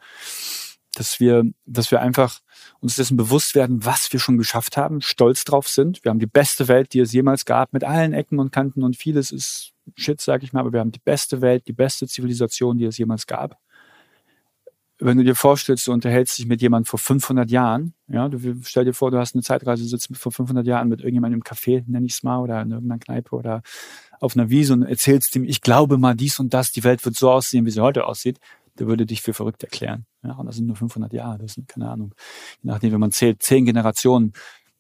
dass wir, dass wir einfach uns dessen bewusst werden, was wir schon geschafft haben, stolz drauf sind. Wir haben die beste Welt, die es jemals gab, mit allen Ecken und Kanten und vieles ist Shit, sag ich mal, aber wir haben die beste Welt, die beste Zivilisation, die es jemals gab. Wenn du dir vorstellst, du unterhältst dich mit jemandem vor 500 Jahren, ja, du stell dir vor, du hast eine Zeitreise, du sitzt vor 500 Jahren mit irgendjemandem im Café, nenne ich es mal, oder in irgendeiner Kneipe oder auf einer Wiese und erzählst ihm, ich glaube mal dies und das, die Welt wird so aussehen, wie sie heute aussieht, der würde dich für verrückt erklären. Ja, und das sind nur 500 Jahre, das sind keine Ahnung. Je nachdem, wenn man zählt, zehn Generationen.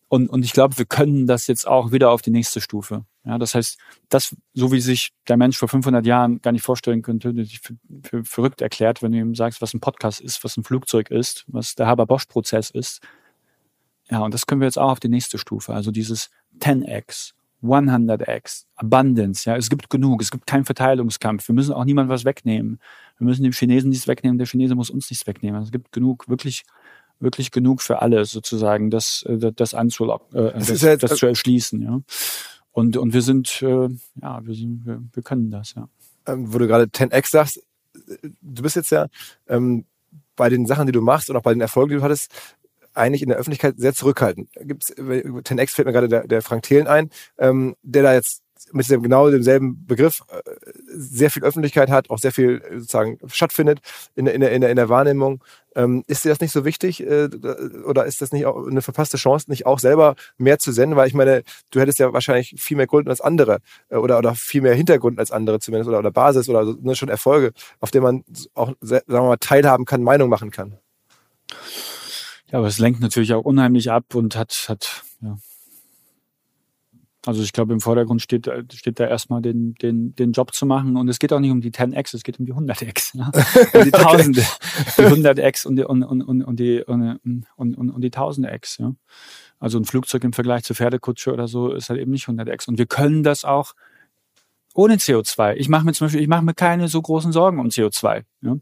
Und, und ich glaube, wir können das jetzt auch wieder auf die nächste Stufe. Ja, das heißt, das, so wie sich der Mensch vor 500 Jahren gar nicht vorstellen könnte, sich für, für verrückt erklärt, wenn du ihm sagst, was ein Podcast ist, was ein Flugzeug ist, was der Haber-Bosch-Prozess ist. Ja, und das können wir jetzt auch auf die nächste Stufe. Also dieses 10x, 100x, Abundance. Ja, es gibt genug. Es gibt keinen Verteilungskampf. Wir müssen auch niemand was wegnehmen. Wir müssen dem Chinesen nichts wegnehmen. Der Chinese muss uns nichts wegnehmen. Es gibt genug, wirklich wirklich genug für alle sozusagen, das, äh, das anzulocken, äh, das, das, das zu erschließen, ja. Und, und wir sind, äh, ja, wir, sind, wir, wir können das, ja. Ähm, wo du gerade 10x sagst, du bist jetzt ja ähm, bei den Sachen, die du machst und auch bei den Erfolgen, die du hattest, eigentlich in der Öffentlichkeit sehr zurückhaltend. Gibt's, 10x fällt mir gerade der, der Frank Thelen ein, ähm, der da jetzt mit dem genau demselben Begriff äh, sehr viel Öffentlichkeit hat, auch sehr viel äh, sozusagen stattfindet in der, in in in der Wahrnehmung. Ähm, ist dir das nicht so wichtig äh, oder ist das nicht auch eine verpasste Chance, nicht auch selber mehr zu senden? Weil ich meine, du hättest ja wahrscheinlich viel mehr Grund als andere oder, oder viel mehr Hintergrund als andere zumindest oder, oder Basis oder ne, schon Erfolge, auf denen man auch, sagen wir mal, teilhaben kann, Meinung machen kann. Ja, aber es lenkt natürlich auch unheimlich ab und hat, hat ja, also ich glaube, im Vordergrund steht, äh, steht da erstmal den, den, den Job zu machen. Und es geht auch nicht um die 10x, es geht um die 100x. Ja? *laughs* Um die Tausende. Die 100x und die, und, und, und, und die, und, und, und, und die 1000x. Ja? Also ein Flugzeug im Vergleich zur Pferdekutsche oder so ist halt eben nicht 100x. Und wir können das auch ohne CO2. Ich mache mir zum Beispiel, ich mache mir keine so großen Sorgen um CO2, ja?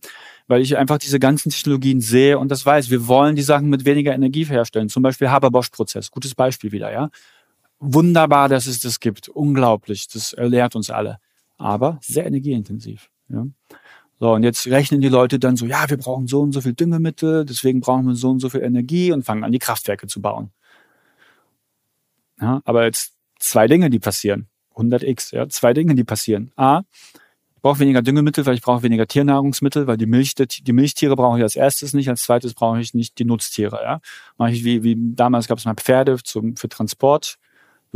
weil ich einfach diese ganzen Technologien sehe und das weiß. Wir wollen die Sachen mit weniger Energie herstellen. Zum Beispiel Haber-Bosch-Prozess, gutes Beispiel wieder, ja wunderbar, dass es das gibt. Unglaublich. Das lehrt uns alle. Aber sehr energieintensiv. Ja. So, und jetzt rechnen die Leute dann so, ja, wir brauchen so und so viel Düngemittel, deswegen brauchen wir so und so viel Energie und fangen an, die Kraftwerke zu bauen. Ja, aber jetzt zwei Dinge, die passieren. 100x, ja, zwei Dinge, die passieren. A, ich brauche weniger Düngemittel, weil ich brauche weniger Tiernahrungsmittel, weil die Milch, die Milchtiere brauche ich als erstes nicht, als zweites brauche ich nicht die Nutztiere, ja. Mache ich wie, wie damals gab es mal Pferde zum, für Transport,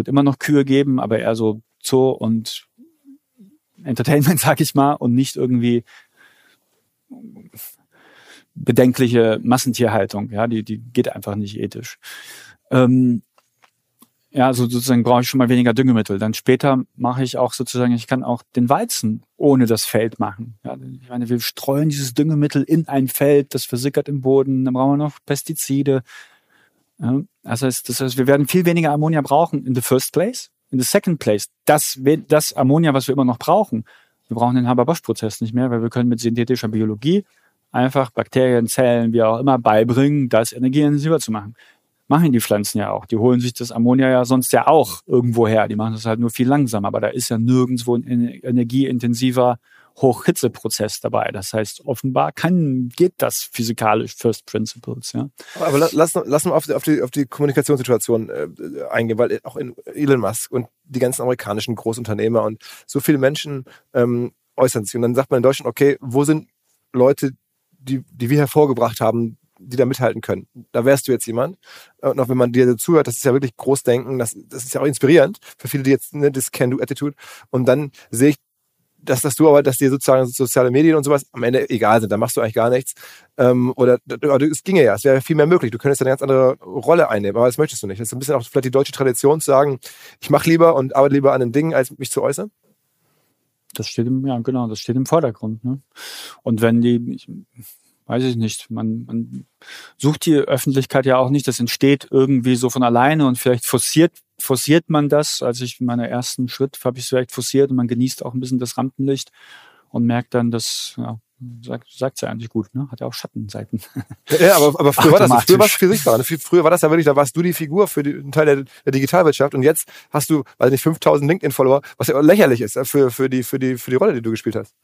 wird immer noch Kühe geben, aber eher so Zoo und Entertainment, *laughs* sag ich mal, und nicht irgendwie bedenkliche Massentierhaltung. Ja, die, die geht einfach nicht ethisch. Ähm, ja, also sozusagen brauche ich schon mal weniger Düngemittel. Dann später mache ich auch sozusagen, ich kann auch den Weizen ohne das Feld machen. Ja, ich meine, wir streuen dieses Düngemittel in ein Feld, das versickert im Boden, dann brauchen wir noch Pestizide. Ja, das heißt, das heißt, wir werden viel weniger Ammonia brauchen in the first place. In the second place, das, das Ammonia, was wir immer noch brauchen, wir brauchen den Haber-Bosch-Prozess nicht mehr, weil wir können mit synthetischer Biologie einfach Bakterien, Zellen, wie auch immer, beibringen, das energieintensiver zu machen. Machen die Pflanzen ja auch. Die holen sich das Ammonia ja sonst ja auch irgendwo her. Die machen das halt nur viel langsamer, aber da ist ja nirgendwo ein energieintensiver Hochhitzeprozess dabei. Das heißt, offenbar kann, geht das physikalisch First Principles. Ja. Aber lass, lass mal auf die, auf die, auf die Kommunikationssituation äh, eingehen, weil auch in Elon Musk und die ganzen amerikanischen Großunternehmer und so viele Menschen ähm, äußern sich. Und dann sagt man in Deutschland, okay, wo sind Leute, die, die wir hervorgebracht haben, die da mithalten können. Da wärst du jetzt jemand. Und auch wenn man dir zuhört, das ist ja wirklich Großdenken, das, das ist ja auch inspirierend für viele, die jetzt ne, das Can-Do-Attitude. Und dann sehe ich dass, dass du aber, dass dir sozusagen soziale Medien und sowas am Ende egal sind, da machst du eigentlich gar nichts. Ähm, oder, es ginge ja, es wäre viel mehr möglich. Du könntest eine ganz andere Rolle einnehmen, aber das möchtest du nicht. Das ist ein bisschen auch vielleicht die deutsche Tradition zu sagen, ich mache lieber und arbeite lieber an einem Ding, als mich zu äußern. Das steht im, ja genau, das steht im Vordergrund. Ne? Und wenn die, ich, weiß ich nicht, man, man sucht die Öffentlichkeit ja auch nicht, das entsteht irgendwie so von alleine und vielleicht forciert, forciert man das. Als ich meinen ersten Schritt habe ich es vielleicht forciert und man genießt auch ein bisschen das Rampenlicht und merkt dann, dass, ja, sagt, sagt sie eigentlich gut, ne? Hat ja auch Schattenseiten. Ja, aber, aber früher war das, früher war es viel sichtbarer. Früher war das ja wirklich, da warst du die Figur für die, einen Teil der, der Digitalwirtschaft und jetzt hast du, weiß nicht, 5000 LinkedIn-Follower, was ja lächerlich ist für, für, die, für, die, für die Rolle, die du gespielt hast.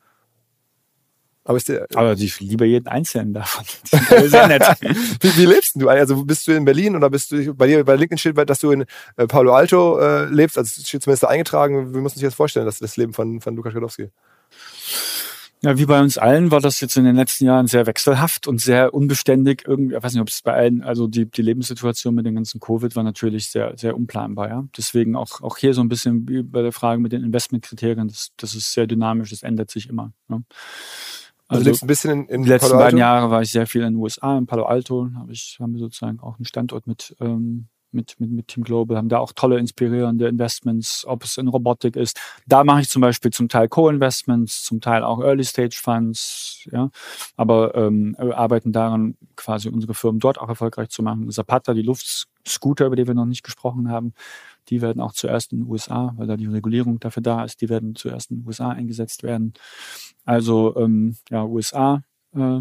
Aber, ist der, aber ich liebe jeden einzelnen davon. *laughs* sehr nett. *laughs* wie, wie lebst du? Also bist du in Berlin oder bist du bei dir bei LinkedIn steht, dass du in äh, Palo Alto äh, lebst? Also steht zumindest da eingetragen. Wir müssen uns jetzt vorstellen, dass das Leben von, von Lukas Gadowski. Ja, wie bei uns allen war das jetzt in den letzten Jahren sehr wechselhaft und sehr unbeständig. Irgendwie, ich weiß nicht, ob es bei allen, also die, die Lebenssituation mit dem ganzen Covid war natürlich sehr, sehr unplanbar, ja. Deswegen auch, auch hier so ein bisschen wie bei der Frage mit den Investmentkriterien, das, das ist sehr dynamisch, das ändert sich immer. Ne? Also, also lebst ein bisschen in, in Die letzten beiden Jahre war ich sehr viel in den USA, in Palo Alto, habe ich, haben wir sozusagen auch einen Standort mit, ähm, mit, mit, mit Team Global, haben da auch tolle inspirierende Investments, ob es in Robotik ist. Da mache ich zum Beispiel zum Teil Co-Investments, zum Teil auch Early-Stage-Funds, ja, aber ähm, arbeiten daran, quasi unsere Firmen dort auch erfolgreich zu machen. Zapata, die Luftscooter, über die wir noch nicht gesprochen haben, die werden auch zuerst in den USA, weil da die Regulierung dafür da ist, die werden zuerst in den USA eingesetzt werden. Also ähm, ja, USA, äh,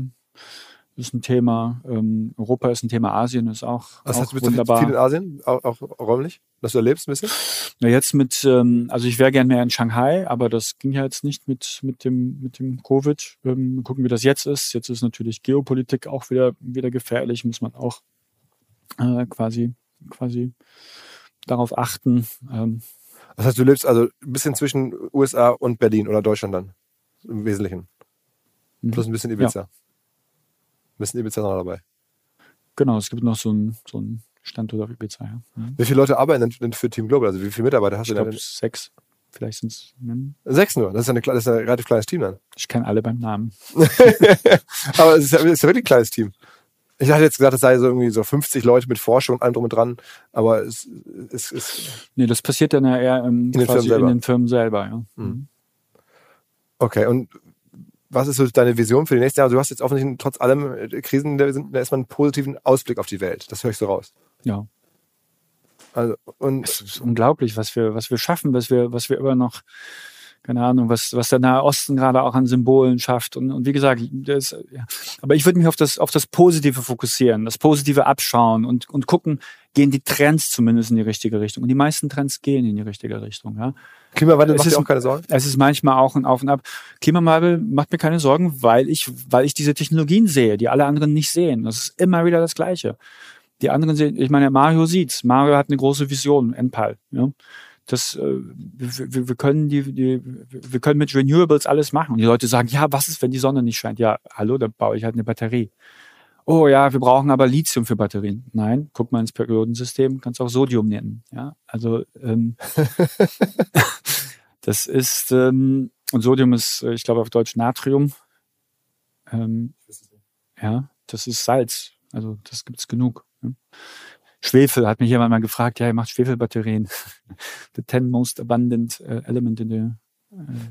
ist ein Thema. Ähm, Europa ist ein Thema. Asien ist auch, Was auch heißt, bist wunderbar. Du viel in Asien, auch, auch räumlich, dass du erlebst ein bisschen? Ja, jetzt mit, ähm, also ich wäre gern mehr in Shanghai, aber das ging ja jetzt nicht mit mit dem mit dem Covid. Ähm, gucken, wie das jetzt ist. Jetzt ist natürlich Geopolitik auch wieder wieder gefährlich. Muss man auch äh, quasi quasi darauf achten. Ähm, das heißt, du lebst also ein bisschen zwischen USA und Berlin oder Deutschland dann im Wesentlichen. Mhm. Plus ein bisschen Ibiza. Ja bisschen Ibiza noch dabei. Genau, es gibt noch so einen so Standort auf Ibiza. Ja. Mhm. Wie viele Leute arbeiten denn für Team Global? Also wie viele Mitarbeiter hast ich du denn? Ich glaube sechs. Vielleicht sind es. Sechs nur. Das ist, eine, das ist ein relativ kleines Team dann. Ich kenne alle beim Namen. *laughs* Aber es ist, ja, es ist ja wirklich ein kleines Team. Ich hatte jetzt gesagt, es sei so irgendwie so 50 Leute mit Forschung und allem drum und dran, aber es ist. Nee, das passiert dann ja eher ähm, in, den Firmen selber. in den Firmen selber, ja. Mhm. Okay, und was ist so deine Vision für die nächsten Jahre? Du hast jetzt offensichtlich trotz allem äh, Krisen sind erstmal einen positiven Ausblick auf die Welt. Das höre ich so raus. Ja. Also, und es ist unglaublich, was wir, was wir schaffen, was wir, was wir immer noch, keine Ahnung, was, was der Nahe Osten gerade auch an Symbolen schafft. Und, und wie gesagt, das, ja. aber ich würde mich auf das, auf das Positive fokussieren, das Positive abschauen und, und gucken, gehen die Trends zumindest in die richtige Richtung. Und die meisten Trends gehen in die richtige Richtung. Ja. Klimawandel macht dir auch keine Sorgen? Es ist manchmal auch ein Auf und Ab. Klimawandel macht mir keine Sorgen, weil ich, weil ich diese Technologien sehe, die alle anderen nicht sehen. Das ist immer wieder das Gleiche. Die anderen sehen, ich meine, Mario sieht's. Mario hat eine große Vision, Enpal. Ja. Das, äh, wir, wir können die, die, wir können mit Renewables alles machen. Und die Leute sagen, ja, was ist, wenn die Sonne nicht scheint? Ja, hallo, da baue ich halt eine Batterie. Oh ja, wir brauchen aber Lithium für Batterien. Nein, guck mal ins Periodensystem, kannst auch Sodium nennen. Ja, also ähm, *laughs* das ist ähm, und Sodium ist, äh, ich glaube auf Deutsch Natrium. Ähm, ja, das ist Salz. Also das gibt's genug. Ne? Schwefel hat mich jemand mal gefragt, ja, er macht Schwefelbatterien. *laughs* the ten most abundant uh, element in the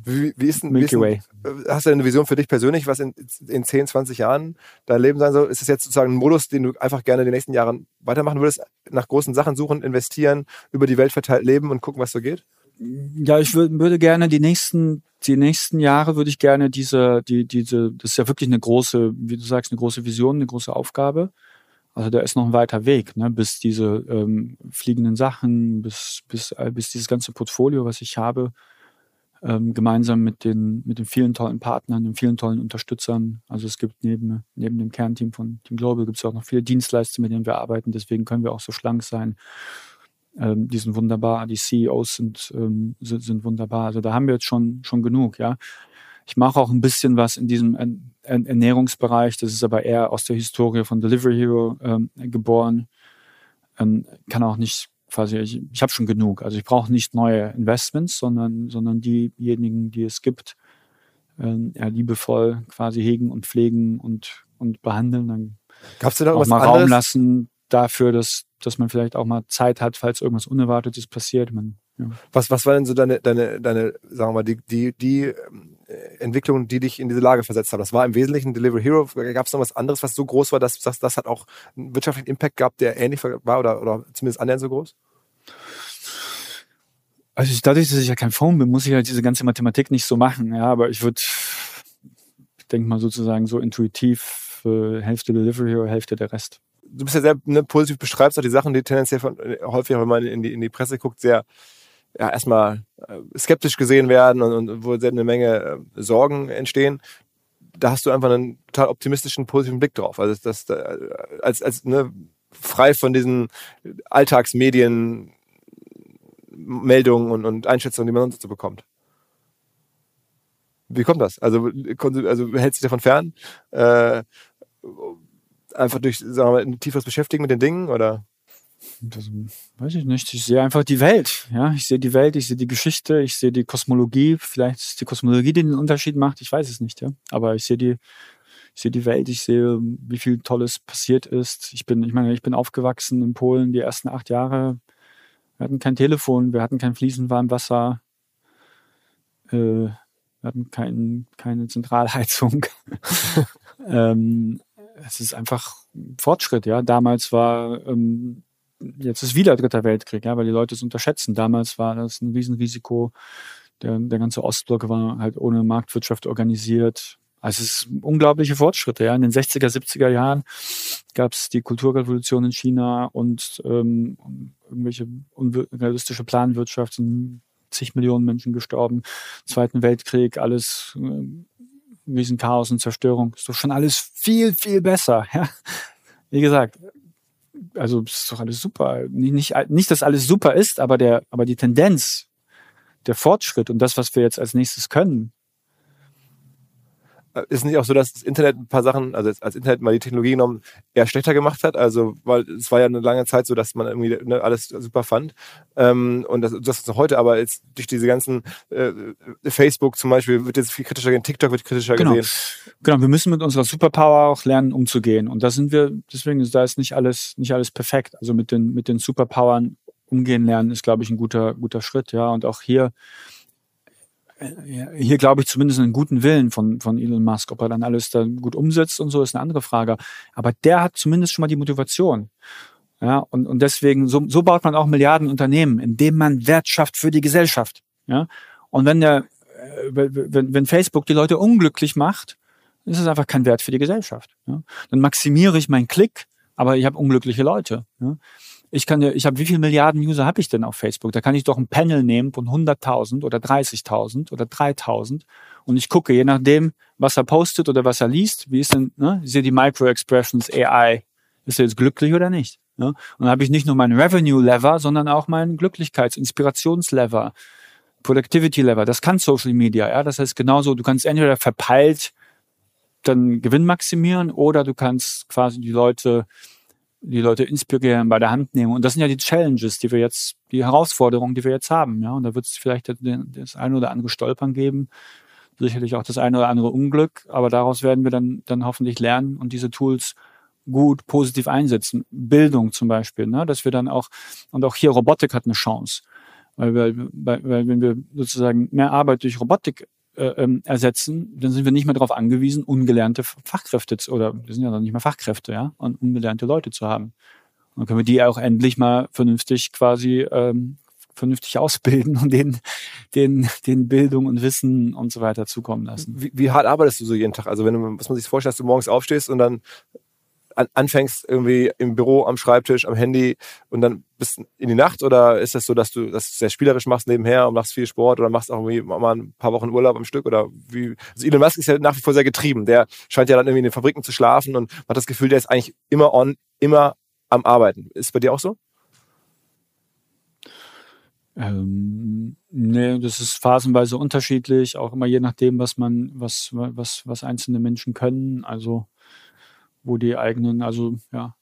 wie, wie ist denn, Milky Way. Äh, hast du eine Vision für dich persönlich, was in, in 10, 20 Jahren dein Leben sein soll? Ist es jetzt sozusagen ein Modus, den du einfach gerne die nächsten Jahre weitermachen würdest? Nach großen Sachen suchen, investieren, über die Welt verteilt leben und gucken, was so geht? Ja, ich würd, würde gerne die nächsten, die nächsten Jahre würde ich gerne diese, die, diese, das ist ja wirklich eine große, wie du sagst, eine große Vision, eine große Aufgabe. Also da ist noch ein weiter Weg, ne, bis diese ähm, fliegenden Sachen, bis, bis, äh, bis dieses ganze Portfolio, was ich habe, ähm, gemeinsam mit den, mit den vielen tollen Partnern, den vielen tollen Unterstützern. Also es gibt neben, neben dem Kernteam von Team Global gibt es auch noch viele Dienstleister, mit denen wir arbeiten. Deswegen können wir auch so schlank sein. Ähm, die sind wunderbar, die CEOs sind, ähm, sind, sind wunderbar. Also da haben wir jetzt schon, schon genug, ja. Ich mache auch ein bisschen was in diesem Ernährungsbereich. Das ist aber eher aus der Historie von Delivery Hero ähm, geboren. Ähm, kann auch nicht quasi, ich, ich habe schon genug. Also ich brauche nicht neue Investments, sondern, sondern diejenigen, die es gibt, ähm, ja, liebevoll quasi hegen und pflegen und, und behandeln. Dann Gab's denn da auch was mal anderes? Raum lassen dafür, dass, dass man vielleicht auch mal Zeit hat, falls irgendwas Unerwartetes passiert. Man, ja. Was, was war denn so deine, deine, deine, sagen wir mal, die, die, die ähm, Entwicklung, die dich in diese Lage versetzt hat? Das war im Wesentlichen Delivery Hero. Gab es noch was anderes, was so groß war, dass sagst, das hat auch einen wirtschaftlichen Impact gehabt, der ähnlich war oder, oder zumindest annähernd so groß? Also ich, dadurch, dass ich ja kein Phone bin, muss ich halt diese ganze Mathematik nicht so machen. Ja, aber ich würde, ich denke mal sozusagen so intuitiv äh, Hälfte Delivery Hero, Hälfte der Rest. Du bist ja sehr ne, positiv, beschreibst auch die Sachen, die tendenziell von, äh, häufig, wenn man in die, in die Presse guckt, sehr ja, erstmal äh, skeptisch gesehen werden und, und wo eine Menge äh, Sorgen entstehen. Da hast du einfach einen total optimistischen, positiven Blick drauf. Also das, äh, als, als ne, frei von diesen Alltagsmedien Meldungen und, und Einschätzungen, die man sonst so bekommt. Wie kommt das? Also, also hältst dich davon fern? Äh, einfach durch sagen wir mal, ein tieferes Beschäftigen mit den Dingen oder? Das, weiß ich nicht. Ich sehe einfach die Welt. Ja, ich sehe die Welt, ich sehe die Geschichte, ich sehe die Kosmologie. Vielleicht ist die Kosmologie, die den Unterschied macht. Ich weiß es nicht. Ja, aber ich sehe die, ich sehe die Welt. Ich sehe, wie viel Tolles passiert ist. Ich bin, ich meine, ich bin aufgewachsen in Polen die ersten acht Jahre. Wir hatten kein Telefon, wir hatten kein fließend warmes Wasser, äh, wir hatten kein, keine Zentralheizung. *laughs* ähm, es ist einfach ein Fortschritt, ja. Damals war, ähm, jetzt ist wieder Dritter Weltkrieg, ja, weil die Leute es unterschätzen. Damals war das ein Riesenrisiko. Der, der ganze Ostblock war halt ohne Marktwirtschaft organisiert. Also es ist unglaubliche Fortschritte. Ja. In den 60er, 70er Jahren gab es die Kulturrevolution in China und ähm, irgendwelche unrealistische Planwirtschaft, sind zig Millionen Menschen gestorben. Zweiten Weltkrieg, alles äh, Riesenchaos und Zerstörung. Ist doch schon alles viel, viel besser. Ja. Wie gesagt, also ist doch alles super. Nicht, nicht, nicht, dass alles super ist, aber der, aber die Tendenz, der Fortschritt und das, was wir jetzt als nächstes können, ist nicht auch so, dass das Internet ein paar Sachen, also als Internet mal die Technologie genommen, eher schlechter gemacht hat? Also, weil es war ja eine lange Zeit so, dass man irgendwie ne, alles super fand. Ähm, und das, das ist noch heute, aber jetzt durch diese ganzen äh, Facebook zum Beispiel wird jetzt viel kritischer gesehen, TikTok wird kritischer genau. gesehen. Genau, wir müssen mit unserer Superpower auch lernen, umzugehen. Und da sind wir, deswegen ist da ist nicht alles, nicht alles perfekt. Also mit den, mit den Superpowern umgehen lernen ist, glaube ich, ein guter, guter Schritt, ja. Und auch hier, hier glaube ich zumindest einen guten Willen von, von Elon Musk. Ob er dann alles dann gut umsetzt und so, ist eine andere Frage. Aber der hat zumindest schon mal die Motivation. Ja, und, und deswegen, so, so baut man auch Milliarden Unternehmen, indem man Wert schafft für die Gesellschaft. Ja, und wenn der, wenn, wenn Facebook die Leute unglücklich macht, ist es einfach kein Wert für die Gesellschaft. Ja? Dann maximiere ich meinen Klick, aber ich habe unglückliche Leute. Ja? Ich kann ja, ich habe wie viele Milliarden User habe ich denn auf Facebook? Da kann ich doch ein Panel nehmen von 100.000 oder 30.000 oder 3.000 und ich gucke, je nachdem, was er postet oder was er liest, wie ist denn, ne, ich sehe die Micro-Expressions AI, ist er jetzt glücklich oder nicht? Ne? Und dann habe ich nicht nur meinen Revenue-Lever, sondern auch meinen Glücklichkeits-, Inspirations-Lever, Productivity-Lever. Das kann Social Media, ja. Das heißt genauso, du kannst entweder verpeilt dann Gewinn maximieren oder du kannst quasi die Leute die Leute inspirieren, bei der Hand nehmen. Und das sind ja die Challenges, die wir jetzt, die Herausforderungen, die wir jetzt haben. Ja, und da wird es vielleicht das eine oder andere Stolpern geben, sicherlich auch das eine oder andere Unglück, aber daraus werden wir dann, dann hoffentlich lernen und diese Tools gut positiv einsetzen. Bildung zum Beispiel, ne? dass wir dann auch, und auch hier Robotik hat eine Chance. Weil, weil, weil wenn wir sozusagen mehr Arbeit durch Robotik äh, ähm, ersetzen, dann sind wir nicht mehr darauf angewiesen, ungelernte Fachkräfte zu, oder wir sind ja noch nicht mehr Fachkräfte, ja, und ungelernte Leute zu haben. Und dann können wir die auch endlich mal vernünftig quasi ähm, vernünftig ausbilden und den, den, den Bildung und Wissen und so weiter zukommen lassen. Wie, wie hart arbeitest du so jeden Tag? Also wenn du, was man sich vorstellt, dass du morgens aufstehst und dann an, anfängst irgendwie im Büro, am Schreibtisch, am Handy und dann bis in die Nacht oder ist das so, dass du das sehr spielerisch machst nebenher und machst viel Sport oder machst auch irgendwie mal ein paar Wochen Urlaub am Stück oder wie? Also Elon Musk ist ja nach wie vor sehr getrieben. Der scheint ja dann irgendwie in den Fabriken zu schlafen und hat das Gefühl, der ist eigentlich immer on, immer am Arbeiten. Ist bei dir auch so? Ähm, nee, das ist phasenweise unterschiedlich, auch immer je nachdem, was man, was, was, was einzelne Menschen können. Also wo die eigenen, also ja,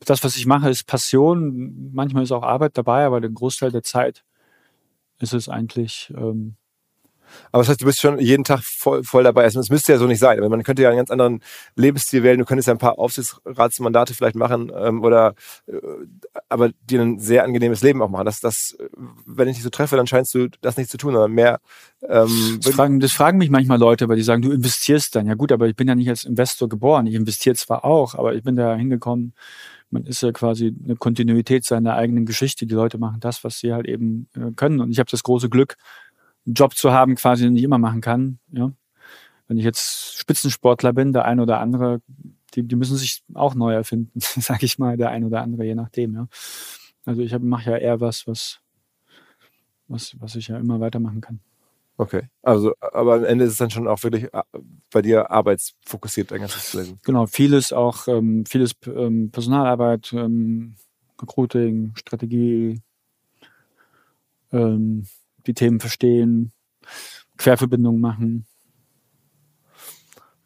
das, was ich mache, ist Passion. Manchmal ist auch Arbeit dabei, aber den Großteil der Zeit ist es eigentlich, ähm, Aber das heißt, du bist schon jeden Tag voll, voll dabei. Also, es müsste ja so nicht sein. Aber man könnte ja einen ganz anderen Lebensstil wählen. Du könntest ja ein paar Aufsichtsratsmandate vielleicht machen ähm, oder äh, aber dir ein sehr angenehmes Leben auch machen. Das, das, wenn ich dich so treffe, dann scheinst du das nicht zu tun, sondern mehr. Ähm, das, fragen, das fragen mich manchmal Leute, weil die sagen, du investierst dann. Ja gut, aber ich bin ja nicht als Investor geboren. Ich investiere zwar auch, aber ich bin da hingekommen. Man ist ja quasi eine Kontinuität seiner eigenen Geschichte. Die Leute machen das, was sie halt eben äh, können. Und ich habe das große Glück, einen Job zu haben, quasi den ich immer machen kann. Ja. Wenn ich jetzt Spitzensportler bin, der eine oder andere, die, die müssen sich auch neu erfinden, *laughs* sage ich mal, der eine oder andere, je nachdem. Ja. Also ich mache ja eher was, was, was, was ich ja immer weitermachen kann. Okay, also aber am Ende ist es dann schon auch wirklich äh, bei dir arbeitsfokussiert dein ganzes Leben. Genau, vieles auch, ähm, vieles ähm, Personalarbeit, ähm, Recruiting, Strategie, ähm, die Themen verstehen, Querverbindungen machen.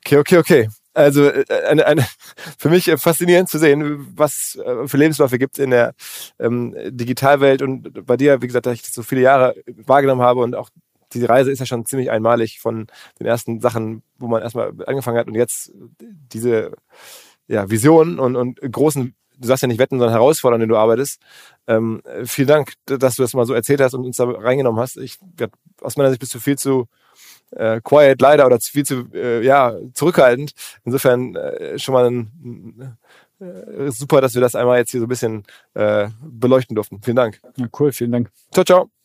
Okay, okay, okay. Also äh, eine, eine, *laughs* für mich faszinierend zu sehen, was äh, für Lebensläufe gibt in der ähm, Digitalwelt und bei dir, wie gesagt, dass ich das so viele Jahre wahrgenommen habe und auch diese Reise ist ja schon ziemlich einmalig von den ersten Sachen, wo man erstmal angefangen hat und jetzt diese ja, Visionen und, und großen du sagst ja nicht wetten, sondern herausfordern, wenn du arbeitest. Ähm, vielen Dank, dass du das mal so erzählt hast und uns da reingenommen hast. Ich, aus meiner Sicht bist du viel zu äh, quiet leider oder viel zu äh, ja, zurückhaltend. Insofern äh, schon mal ein, äh, super, dass wir das einmal jetzt hier so ein bisschen äh, beleuchten durften. Vielen Dank. Ja, cool, vielen Dank. Ciao, ciao.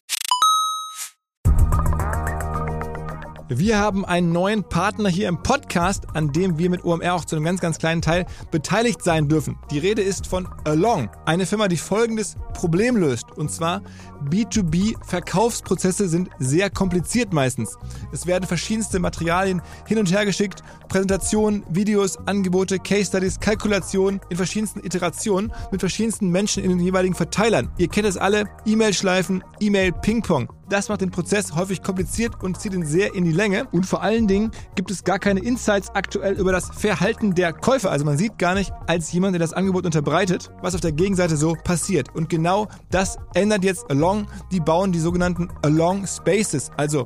Wir haben einen neuen Partner hier im Podcast, an dem wir mit OMR auch zu einem ganz, ganz kleinen Teil beteiligt sein dürfen. Die Rede ist von Along, eine Firma, die folgendes Problem löst. Und zwar B2B-Verkaufsprozesse sind sehr kompliziert meistens. Es werden verschiedenste Materialien hin und her geschickt, Präsentationen, Videos, Angebote, Case Studies, Kalkulationen in verschiedensten Iterationen mit verschiedensten Menschen in den jeweiligen Verteilern. Ihr kennt es alle, E-Mail-Schleifen, E-Mail-Ping-Pong. Das macht den Prozess häufig kompliziert und zieht ihn sehr in die Länge. Und vor allen Dingen gibt es gar keine Insights aktuell über das Verhalten der Käufer. Also man sieht gar nicht als jemand, der das Angebot unterbreitet, was auf der Gegenseite so passiert. Und genau das ändert jetzt Along. Die bauen die sogenannten Along Spaces, also